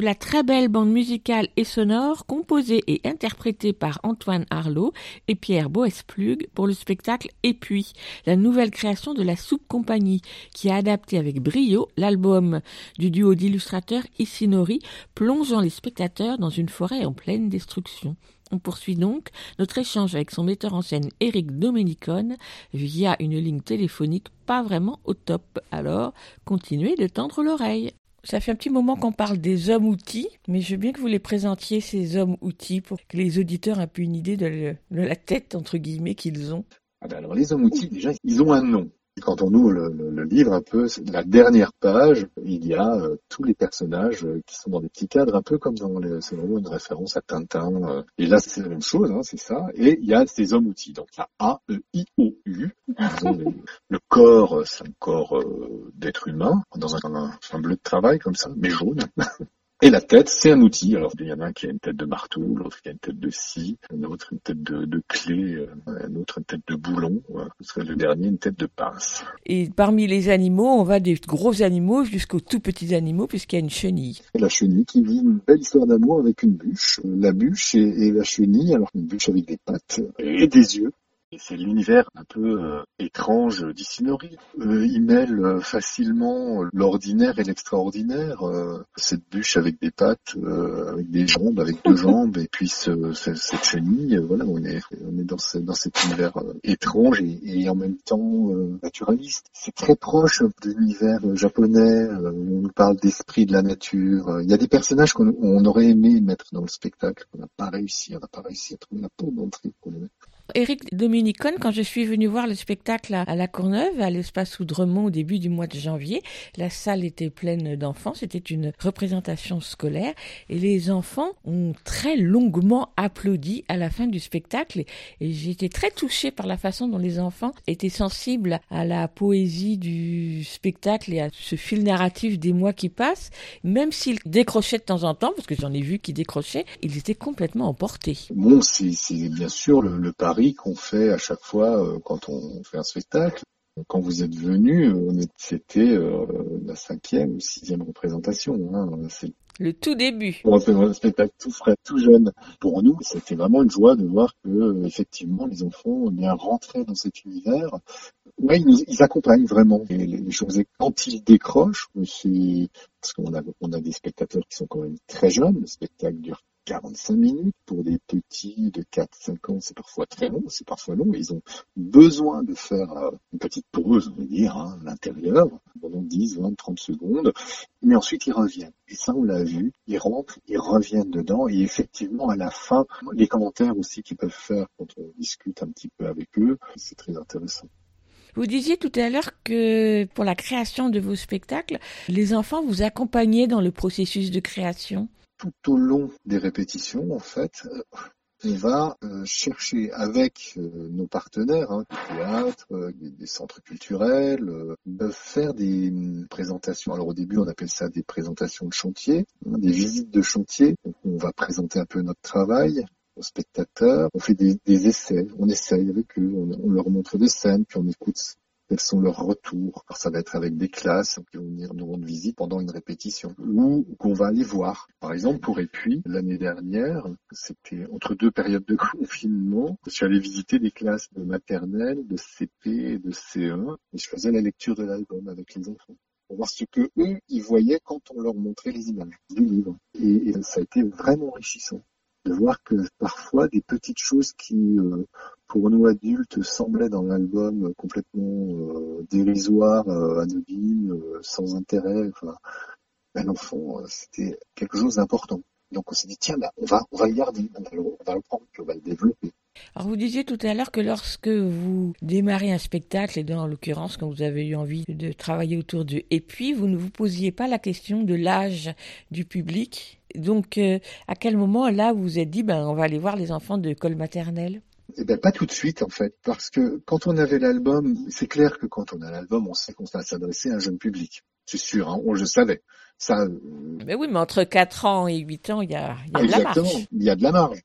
Speaker 2: La très belle bande musicale et sonore composée et interprétée par Antoine Arlot et Pierre Boesplug pour le spectacle Et puis, la nouvelle création de la Soupe Compagnie, qui a adapté avec brio l'album du duo d'illustrateurs Isinori, plongeant les spectateurs dans une forêt en pleine destruction. On poursuit donc notre échange avec son metteur en scène Eric Domenicone via une ligne téléphonique pas vraiment au top. Alors, continuez de tendre l'oreille. Ça fait un petit moment qu'on parle des hommes-outils, mais je veux bien que vous les présentiez, ces hommes-outils, pour que les auditeurs aient un peu une idée de, la tête, entre guillemets, qu'ils ont.
Speaker 15: Ah ben alors, les hommes-outils, déjà, ils ont un nom. Quand on ouvre le, livre un peu, la dernière page, il y a euh, tous les personnages euh, qui sont dans des petits cadres, un peu comme dans les, c'est vraiment une référence à Tintin. Euh. et là, c'est la même chose, hein, c'est ça. Et il y a ces hommes-outils. Donc, il y a A, E, I, O, U. le corps, c'est un corps d'être humain, dans un bleu de travail comme ça, mais jaune. *laughs* Et la tête, c'est un outil. Alors, il y en a un qui a une tête de marteau, l'autre qui a une tête de scie, un autre une tête de, de clé, euh, un autre une tête de boulon. Ce serait le dernier une tête de pince.
Speaker 2: Et parmi les animaux, on va des gros animaux jusqu'aux tout petits animaux, puisqu'il y a une chenille.
Speaker 15: Et la chenille qui vit une belle histoire d'amour avec une bûche. La bûche et, et la chenille, alors une bûche avec des pattes et des yeux c'est l'univers un peu euh, étrange d'Isinori. Euh, il mêle euh, facilement l'ordinaire et l'extraordinaire. Euh, cette bûche avec des pattes, euh, avec des jambes, avec deux *laughs* jambes, et puis ce, ce- cette chenille. euh, voilà, on est, on est dans, ce- dans cet univers étrange et, et en même temps euh, naturaliste. C'est très proche de l'univers japonais. euh, on nous parle d'esprit de la nature. Il y a des personnages qu'on on aurait aimé mettre dans le spectacle, qu'on n'a pas réussi. On n'a pas réussi à trouver la porte d'entrée pour les mettre.
Speaker 2: Éric Dominicone, quand je suis venue voir le spectacle à, La Courneuve, à l'espace Oudremont au début du mois de janvier, la salle était pleine d'enfants, c'était une représentation scolaire et les enfants ont très longuement applaudi à la fin du spectacle et, été très touchée par la façon dont les enfants étaient sensibles à la poésie du spectacle et à ce fil narratif des mois qui passent, même s'ils décrochaient de temps en temps, parce que j'en ai vu qui décrochaient, ils étaient complètement emportés.
Speaker 15: Bon, c'est bien sûr le, le pari qu'on fait à chaque fois euh, quand on fait un spectacle. Quand vous êtes venu, c'était euh, la cinquième ou sixième représentation. Hein. C'est
Speaker 2: Le tout début.
Speaker 15: pour un un spectacle tout frais, tout jeune. Pour nous, c'était vraiment une joie de voir que euh, effectivement les enfants bien rentré dans cet univers. Ouais, ils, nous, ils accompagnent vraiment les, les- les choses. Et quand ils décrochent, c'est parce qu'on a on a des spectateurs qui sont quand même très jeunes. Le spectacle dure 45 minutes pour des petits de 4-5 ans, c'est parfois très long, c'est parfois long. et Ils ont besoin de faire euh, une petite pause, on va dire, hein, à l'intérieur, pendant 10, 20, 30 secondes. Mais ensuite, ils reviennent. Et ça, on l'a vu. Ils rentrent, ils reviennent dedans. Et effectivement, à la fin, les commentaires aussi qu'ils peuvent faire quand on discute un petit peu avec eux, c'est très intéressant.
Speaker 2: Vous disiez tout à l'heure que pour la création de vos spectacles, les enfants vous accompagnaient dans le processus de création.
Speaker 15: Tout au long des répétitions, en fait, euh, on va euh, chercher avec euh, nos partenaires, hein, du des, centres culturels, de faire des hum, présentations. Alors au début, on appelle ça des présentations de chantier, hein, des visites de chantier. On va présenter un peu notre travail aux spectateurs. On fait des, des essais, on essaye avec eux, on, on leur montre des scènes, puis on écoute quels sont leurs retours. Alors, ça va être avec des classes qui vont venir nous rendre visite pendant une répétition ou qu'on va aller voir. Par exemple, pour Épuis, l'année dernière, c'était entre deux périodes de *laughs* confinement, je suis allé visiter des classes de maternelle, de CP de CE1 et je faisais la lecture de l'album avec les enfants pour voir ce que eux, ils voyaient quand on leur montrait les images du livre. Et, et ça a été vraiment enrichissant de voir que parfois des petites choses qui, euh, pour nous adultes, semblaient dans l'album complètement euh, dérisoires, euh, anodines, euh, sans intérêt, enfin, ben, l'enfant, euh, c'était quelque chose d'important. Donc on s'est dit, tiens, ben, on va, on va le garder, on va le, on va le prendre, puis on va le développer.
Speaker 2: Alors vous disiez tout à l'heure que lorsque vous démarrez un spectacle, et dans l'occurrence quand vous avez eu envie de travailler autour de et puis vous ne vous posiez pas la question de l'âge du public. Donc euh, à quel moment là vous vous êtes dit ben on va aller voir les enfants de école maternelle?
Speaker 15: Eh ben pas tout de suite en fait, parce que quand on avait l'album, c'est clair que quand on a l'album, on sait qu'on va s'adresser à un jeune public. C'est sûr, hein, on le savait. Ça, euh,
Speaker 2: Mais oui, mais entre 4 ans et 8 ans, il y a, il y a de la
Speaker 15: Exactement,
Speaker 2: marge.
Speaker 15: il y a de la marge.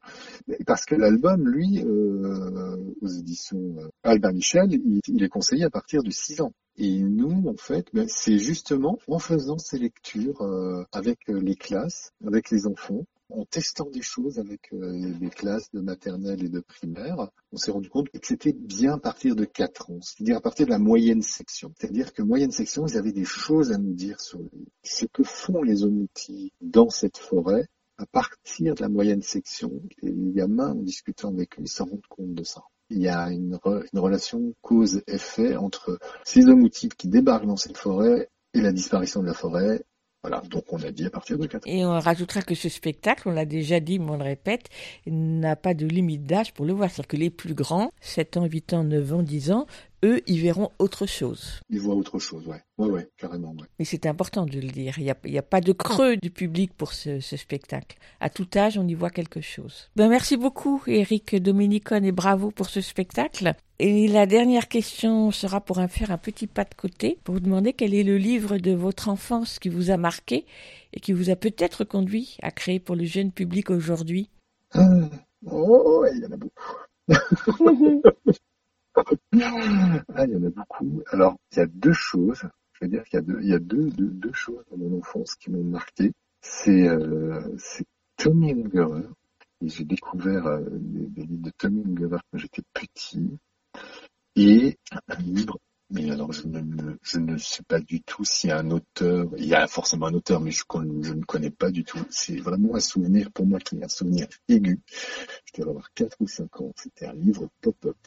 Speaker 15: Parce que l'album, lui, euh, aux éditions euh, Albin Michel, il, il est conseillé à partir de 6 ans. Et nous, en fait, ben, c'est justement en faisant ces lectures euh, avec euh, les classes, avec les enfants, en testant des choses avec euh, les classes de maternelle et de primaire, on s'est rendu compte que c'était bien à partir de 4 ans, c'est-à-dire à partir de la moyenne section. C'est-à-dire que moyenne section, ils avaient des choses à nous dire sur ce que font les omutis dans cette forêt à partir de la moyenne section. Les gamins, en discutant avec eux, ils s'en rendent compte de ça. Il y a une, une relation cause-effet entre ces hommes outils qui débarquent dans cette forêt et la disparition de la forêt. Voilà, donc on a dit à partir de 4 ans.
Speaker 2: Et on rajoutera que ce spectacle, on l'a déjà dit, mais on le répète, n'a pas de limite d'âge pour le voir. C'est-à-dire que les plus grands, 7 ans, 8 ans, 9 ans, 10 ans, eux, ils verront autre chose.
Speaker 15: Ils voient autre chose, ouais. Ouais, ouais, carrément, ouais.
Speaker 2: Mais c'est important de le dire. Il n'y a, pas de creux du public pour ce, ce spectacle. À tout âge, on y voit quelque chose. Ben, merci beaucoup, Eric Dominicone, et bravo pour ce spectacle. Et la dernière question sera pour faire un petit pas de côté, pour vous demander quel est le livre de votre enfance qui vous a marqué et qui vous a peut-être conduit à créer pour le jeune public aujourd'hui?
Speaker 15: Ah, oh, ouais, il y en a beaucoup. *laughs* Ah, il y en a beaucoup. Alors, il y a deux choses. Je veux dire qu'il y a deux, il y a deux, deux, deux choses dans mon enfance qui m'ont marqué. C'est, euh, Tommy Ungerer. Et j'ai découvert euh, des, livres de Tommy Ungerer quand j'étais petit. et un livre mais alors je ne, je ne sais pas du tout s'il y a un auteur, il y a forcément un auteur, mais je, je ne connais pas du tout. C'est vraiment un souvenir pour moi qui est un souvenir aigu. Je devais avoir 4 ou 5 ans. C'était un livre pop-up.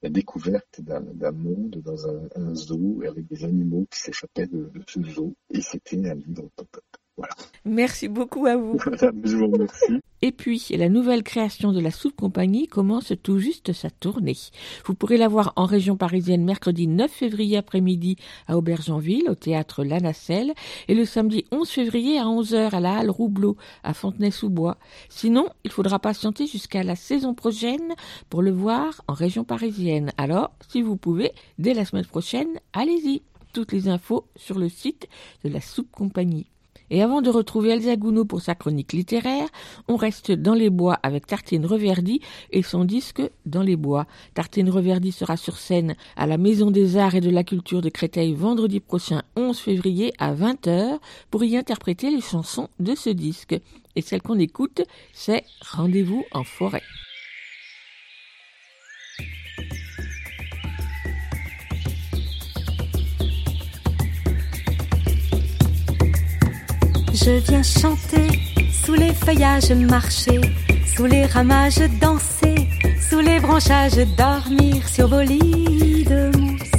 Speaker 15: La découverte d'un monde dans un, zoo avec des animaux qui s'échappaient de, de, ce zoo. Et c'était un livre pop-up. Voilà.
Speaker 2: Merci beaucoup à vous. *laughs*
Speaker 15: je vous remercie.
Speaker 2: Et puis, la nouvelle création de la Soupe Compagnie commence tout juste sa tournée. Vous pourrez la voir en région parisienne mercredi 9 février après-midi à Aubergenville, au théâtre La Nacelle, et le samedi 11 février à 11h à la Halle Roubleau, à Fontenay-sous-Bois. Sinon, il faudra patienter jusqu'à la saison prochaine pour le voir en région parisienne. Alors, si vous pouvez, dès la semaine prochaine, allez-y. Toutes les infos sur le site de la Soupe Compagnie. Et avant de retrouver Elsa Gounod pour sa chronique littéraire, on reste dans les bois avec Tartine Reverdy et son disque Dans les bois. Tartine Reverdy sera sur scène à la Maison des Arts et de la Culture de Créteil vendredi prochain 11 février à 20h pour y interpréter les chansons de ce disque. Et celle qu'on écoute, c'est Rendez-vous en forêt.
Speaker 16: Je viens chanter, sous les feuillages marcher, sous les ramages danser, sous les branchages dormir sur vos lits de mousse.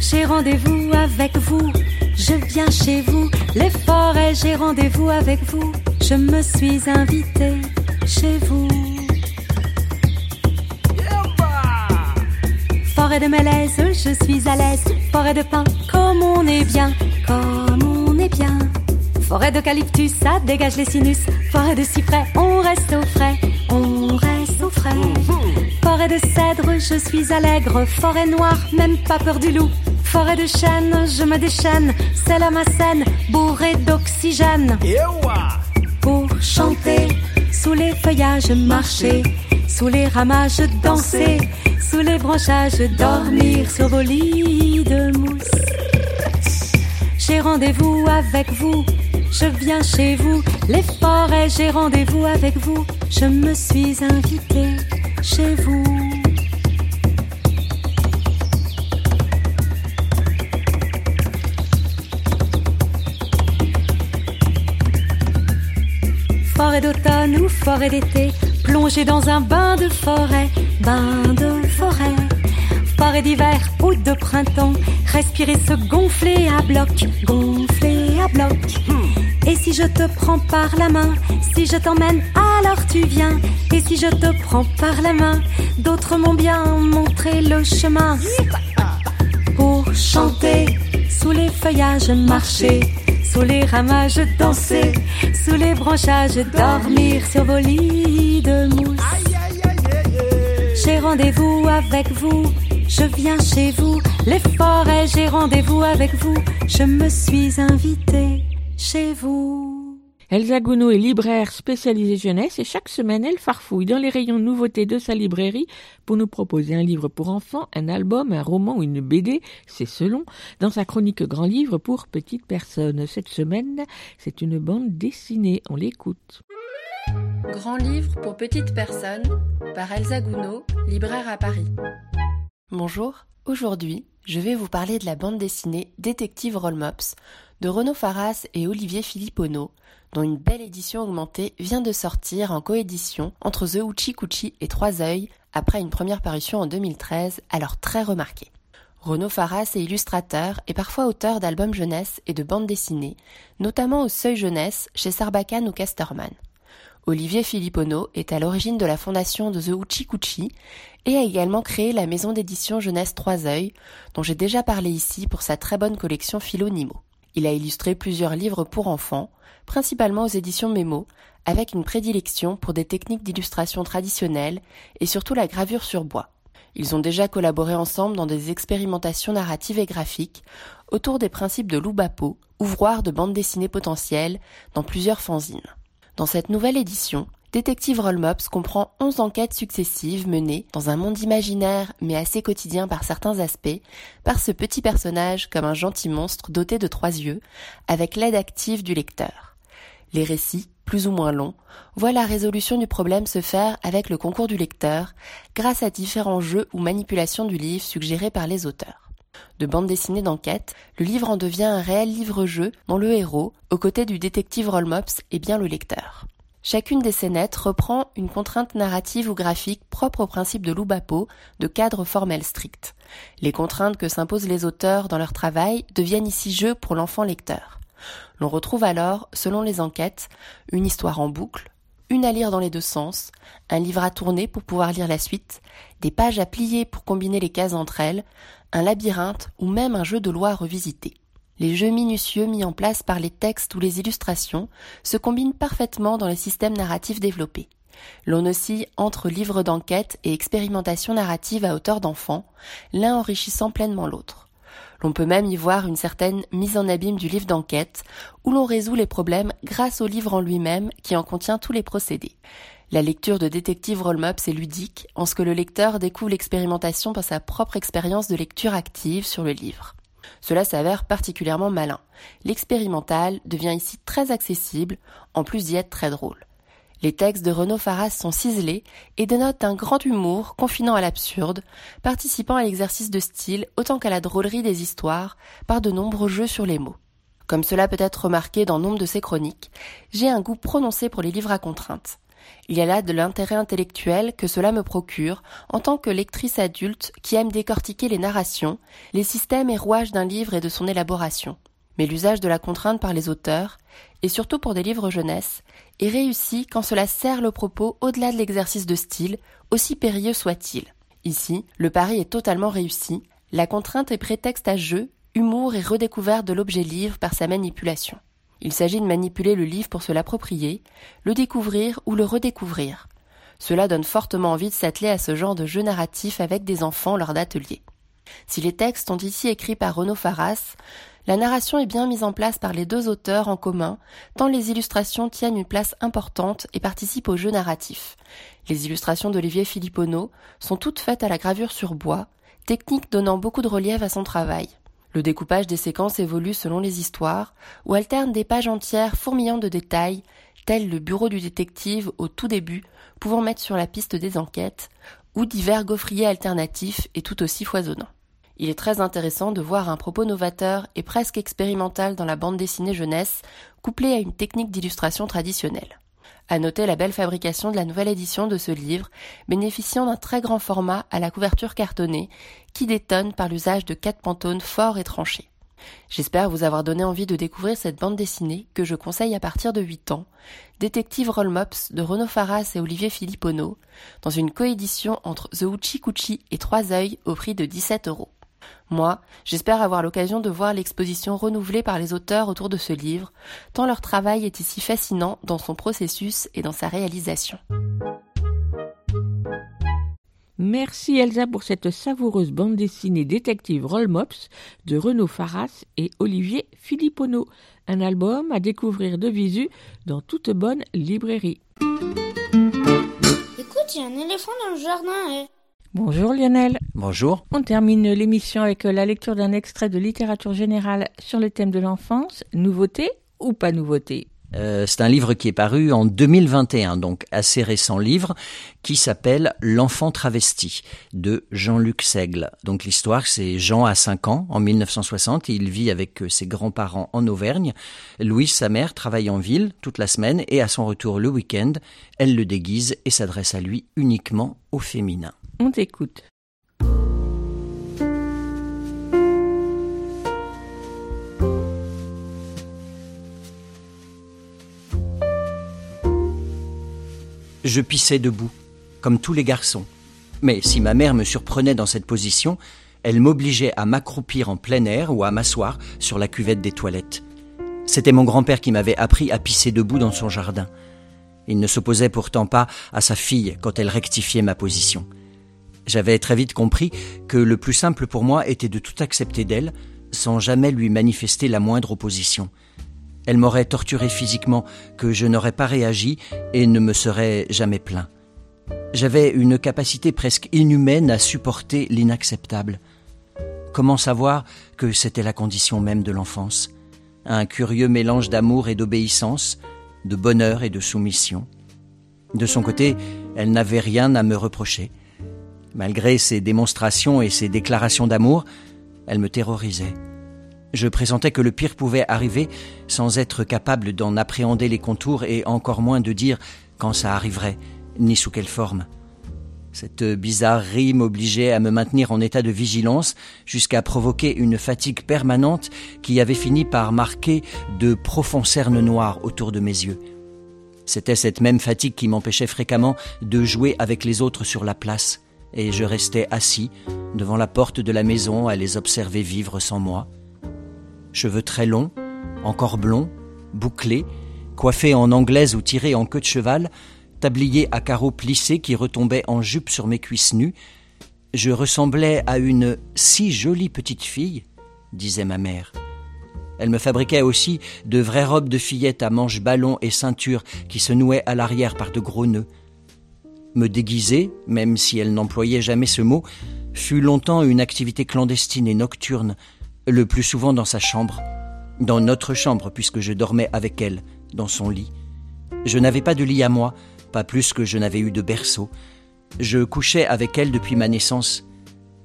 Speaker 16: J'ai rendez-vous avec vous, je viens chez vous, les forêts, j'ai rendez-vous avec vous, je me suis invitée chez vous. Forêt de malaise, je suis à l'aise, forêt de pin, comme on est bien, comme bien. Forêt d'eucalyptus, ça dégage les sinus. Forêt de cyprès, on reste au frais, on reste au frais. Forêt de cèdre, je suis allègre. Forêt noire, même pas peur du loup. Forêt de chêne, je me déchaîne. C'est là ma scène, bourrée d'oxygène. Pour chanter, sous les feuillages marcher, sous les ramages danser, sous les branchages dormir sur vos lits de mousse. J'ai rendez-vous avec vous, je viens chez vous, les forêts, j'ai rendez-vous avec vous, je me suis invitée chez vous. Forêt d'automne ou forêt d'été, plongée dans un bain de forêt, bain de forêt. Forêt d'hiver ou de printemps, respirer se gonfler à bloc, gonfler à bloc. Et si je te prends par la main, si je t'emmène, alors tu viens. Et si je te prends par la main, d'autres m'ont bien montré le chemin. Pour chanter, sous les feuillages marcher, sous les ramages danser, sous les branchages dormir sur vos lits de mousse. J'ai rendez-vous avec vous, je viens chez vous, les forêts, j'ai rendez-vous avec vous, je me suis invitée chez vous.
Speaker 2: Elsa Gounod est libraire spécialisée jeunesse et chaque semaine elle farfouille dans les rayons nouveautés de sa librairie pour nous proposer un livre pour enfants, un album, un roman ou une BD, c'est selon, dans sa chronique Grand Livre pour petites personnes. Cette semaine, c'est une bande dessinée, on l'écoute.
Speaker 17: Grand livre pour petites personnes par Elsa Gounod, libraire à Paris. Bonjour, aujourd'hui je vais vous parler de la bande dessinée Détective Rollmops de Renaud Faras et Olivier Filippono, dont une belle édition augmentée vient de sortir en coédition entre The Uchi Kuchi et Trois Œils après une première parution en 2013, alors très remarquée. Renaud Faras est illustrateur et parfois auteur d'albums jeunesse et de bandes dessinées, notamment au Seuil Jeunesse chez Sarbacane ou Casterman. Olivier Filippono est à l'origine de la fondation de The Uchi et a également créé la maison d'édition jeunesse Trois Œils, dont j'ai déjà parlé ici pour sa très bonne collection Philo Nimo. Il a illustré plusieurs livres pour enfants, principalement aux éditions Mémo, avec une prédilection pour des techniques d'illustration traditionnelles et surtout la gravure sur bois. Ils ont déjà collaboré ensemble dans des expérimentations narratives et graphiques autour des principes de l'Ubapo, ouvroir de bande dessinée potentielle, dans plusieurs fanzines. Dans cette nouvelle édition, Détective Rollmops comprend 11 enquêtes successives menées dans un monde imaginaire mais assez quotidien par certains aspects par ce petit personnage comme un gentil monstre doté de trois yeux avec l'aide active du lecteur. Les récits, plus ou moins longs, voient la résolution du problème se faire avec le concours du lecteur, grâce à différents jeux ou manipulations du livre suggérés par les auteurs. De bande dessinée d'enquête, le livre en devient un réel livre-jeu dont le héros, aux côtés du détective Rollmops, est bien le lecteur. Chacune des scénettes reprend une contrainte narrative ou graphique propre au principe de l'Oubapo, de cadre formel strict. Les contraintes que s'imposent les auteurs dans leur travail deviennent ici jeux pour l'enfant lecteur. L'on retrouve alors, selon les enquêtes, une histoire en boucle, une à lire dans les deux sens, un livre à tourner pour pouvoir lire la suite, des pages à plier pour combiner les cases entre elles, un labyrinthe ou même un jeu de loi à revisiter. Les jeux minutieux mis en place par les textes ou les illustrations se combinent parfaitement dans les systèmes narratifs développés. L'on oscille entre livres d'enquête et expérimentation narrative à hauteur d'enfant, l'un enrichissant pleinement l'autre. L'on peut même y voir une certaine mise en abîme du livre d'enquête, où l'on résout les problèmes grâce au livre en lui-même qui en contient tous les procédés. La lecture de Détective Rollmops est ludique, en ce que le lecteur découvre l'expérimentation par sa propre expérience de lecture active sur le livre. Cela s'avère particulièrement malin. L'expérimental devient ici très accessible, en plus d'y être très drôle. Les textes de Renaud Faras sont ciselés et dénotent un grand humour confinant à l'absurde, participant à l'exercice de style autant qu'à la drôlerie des histoires par de nombreux jeux sur les mots. Comme cela peut être remarqué dans nombre de ses chroniques, j'ai un goût prononcé pour les livres à contraintes. Il y a là de l'intérêt intellectuel que cela me procure en tant que lectrice adulte qui aime décortiquer les narrations, les systèmes et rouages d'un livre et de son élaboration. Mais l'usage de la contrainte par les auteurs, et surtout pour des livres jeunesse, est réussi quand cela sert le propos au-delà de l'exercice de style, aussi périlleux soit-il. Ici, le pari est totalement réussi, la contrainte est prétexte à jeu, humour et redécouverte de l'objet livre par sa manipulation. Il s'agit de manipuler le livre pour se l'approprier, le découvrir ou le redécouvrir. Cela donne fortement envie de s'atteler à ce genre de jeu narratif avec des enfants lors d'ateliers. Si les textes sont ici écrits par Renaud Faras, la narration est bien mise en place par les deux auteurs en commun, tant les illustrations tiennent une place importante et participent au jeu narratif. Les illustrations d'Olivier Filippono sont toutes faites à la gravure sur bois, technique donnant beaucoup de relief à son travail. Le découpage des séquences évolue selon les histoires, ou alterne des pages entières fourmillant de détails, tels le bureau du détective au tout début, pouvant mettre sur la piste des enquêtes, ou divers gaufriers alternatifs et tout aussi foisonnants. Il est très intéressant de voir un propos novateur et presque expérimental dans la bande dessinée jeunesse, couplé à une technique d'illustration traditionnelle. À noter la belle fabrication de la nouvelle édition de ce livre, bénéficiant d'un très grand format à la couverture cartonnée, qui détonne par l'usage de quatre pantones forts et tranchés. J'espère vous avoir donné envie de découvrir cette bande dessinée que je conseille à partir de 8 ans, Détective Rollmops de Renaud Faras et Olivier Filippono, dans une coédition entre The Uchi Kuchi et Trois œils au prix de 17 euros. Moi, j'espère avoir l'occasion de voir l'exposition renouvelée par les auteurs autour de ce livre, tant leur travail est ici fascinant dans son processus et dans sa réalisation.
Speaker 2: Merci Elsa pour cette savoureuse bande dessinée détective Rollmops de Renaud Faras et Olivier Filippono, un album à découvrir de visu dans toute bonne librairie.
Speaker 12: Écoute, il y a un éléphant dans le jardin. Et...
Speaker 2: Bonjour Lionel.
Speaker 18: Bonjour.
Speaker 2: On termine l'émission avec la lecture d'un extrait de littérature générale sur le thème de l'enfance. Nouveauté ou pas nouveauté?
Speaker 18: Euh, c'est un livre qui est paru en 2021, donc assez récent livre, qui s'appelle L'enfant travesti de Jean-Luc Seigle. Donc l'histoire, c'est Jean a 5 ans, en 1960, et il vit avec euh, ses grands-parents en Auvergne. Louise, sa mère, travaille en ville toute la semaine, et à son retour le week-end, elle le déguise et s'adresse à lui uniquement au féminin.
Speaker 2: On t'écoute.
Speaker 18: Je pissais debout, comme tous les garçons. Mais si ma mère me surprenait dans cette position, elle m'obligeait à m'accroupir en plein air ou à m'asseoir sur la cuvette des toilettes. C'était mon grand-père qui m'avait appris à pisser debout dans son jardin. Il ne s'opposait pourtant pas à sa fille quand elle rectifiait ma position. J'avais très vite compris que le plus simple pour moi était de tout accepter d'elle, sans jamais lui manifester la moindre opposition. Elle m'aurait torturé physiquement, que je n'aurais pas réagi et ne me serais jamais plaint. J'avais une capacité presque inhumaine à supporter l'inacceptable. Comment savoir que c'était la condition même de l'enfance? Un curieux mélange d'amour et d'obéissance, de bonheur et de soumission. De son côté, elle n'avait rien à me reprocher. Malgré ses démonstrations et ses déclarations d'amour, elle me terrorisait. Je pressentais que le pire pouvait arriver sans être capable d'en appréhender les contours et encore moins de dire quand ça arriverait, ni sous quelle forme. Cette bizarrerie m'obligeait à me maintenir en état de vigilance jusqu'à provoquer une fatigue permanente qui avait fini par marquer de profonds cernes noirs autour de mes yeux. C'était cette même fatigue qui m'empêchait fréquemment de jouer avec les autres sur la place, et je restais assis devant la porte de la maison à les observer vivre sans moi cheveux très longs, encore blonds, bouclés, coiffés en anglaise ou tirés en queue de cheval, tablier à carreaux plissés qui retombaient en jupe sur mes cuisses nues, je ressemblais à une si jolie petite fille, disait ma mère. Elle me fabriquait aussi de vraies robes de fillette à manches ballons et ceinture qui se nouaient à l'arrière par de gros nœuds. Me déguiser, même si elle n'employait jamais ce mot, fut longtemps une activité clandestine et nocturne le plus souvent dans sa chambre, dans notre chambre puisque je dormais avec elle, dans son lit. Je n'avais pas de lit à moi, pas plus que je n'avais eu de berceau. Je couchais avec elle depuis ma naissance.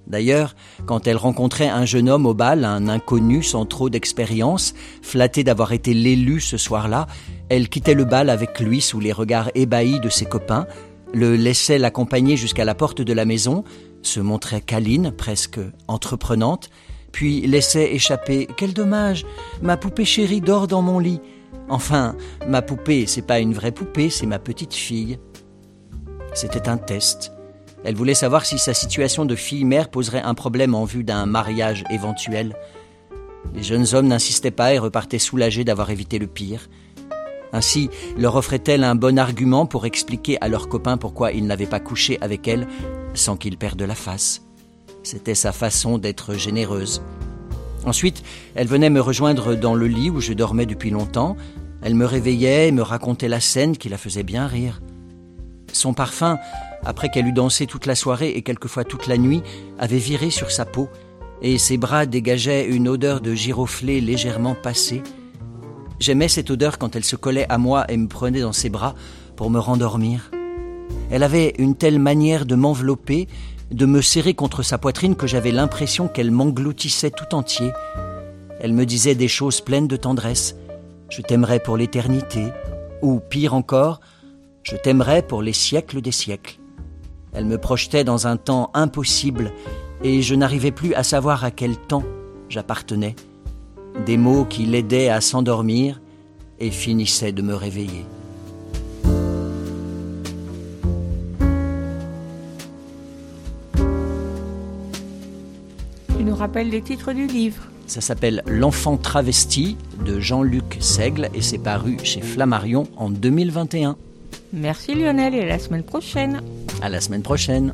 Speaker 18: D'ailleurs, quand elle rencontrait un jeune homme au bal, un inconnu sans trop d'expérience, flatté d'avoir été l'élu ce soir-là, elle quittait le bal avec lui sous les regards ébahis de ses copains, le laissait l'accompagner jusqu'à la porte de la maison, se montrait câline, presque entreprenante, puis laissait échapper Quel dommage Ma poupée chérie dort dans mon lit. Enfin, ma poupée, c'est pas une vraie poupée, c'est ma petite fille. C'était un test. Elle voulait savoir si sa situation de fille-mère poserait un problème en vue d'un mariage éventuel. Les jeunes hommes n'insistaient pas et repartaient soulagés d'avoir évité le pire. Ainsi leur offrait-elle un bon argument pour expliquer à leurs copains pourquoi ils n'avaient pas couché avec elle sans qu'ils perdent la face. C'était sa façon d'être généreuse. Ensuite, elle venait me rejoindre dans le lit où je dormais depuis longtemps. Elle me réveillait et me racontait la scène qui la faisait bien rire. Son parfum, après qu'elle eut dansé toute la soirée et quelquefois toute la nuit, avait viré sur sa peau, et ses bras dégageaient une odeur de giroflée légèrement passée. J'aimais cette odeur quand elle se collait à moi et me prenait dans ses bras pour me rendormir. Elle avait une telle manière de m'envelopper de me serrer contre sa poitrine que j'avais l'impression qu'elle m'engloutissait tout entier. Elle me disait des choses pleines de tendresse. Je t'aimerai pour l'éternité, ou pire encore, je t'aimerai pour les siècles des siècles. Elle me projetait dans un temps impossible, et je n'arrivais plus à savoir à quel temps j'appartenais. Des mots qui l'aidaient à s'endormir et finissaient de me réveiller.
Speaker 2: Rappelle les titres du livre.
Speaker 18: Ça s'appelle L'enfant travesti de Jean-Luc Seigle et c'est paru chez Flammarion en 2021.
Speaker 2: Merci Lionel et à la semaine prochaine.
Speaker 18: À la semaine prochaine.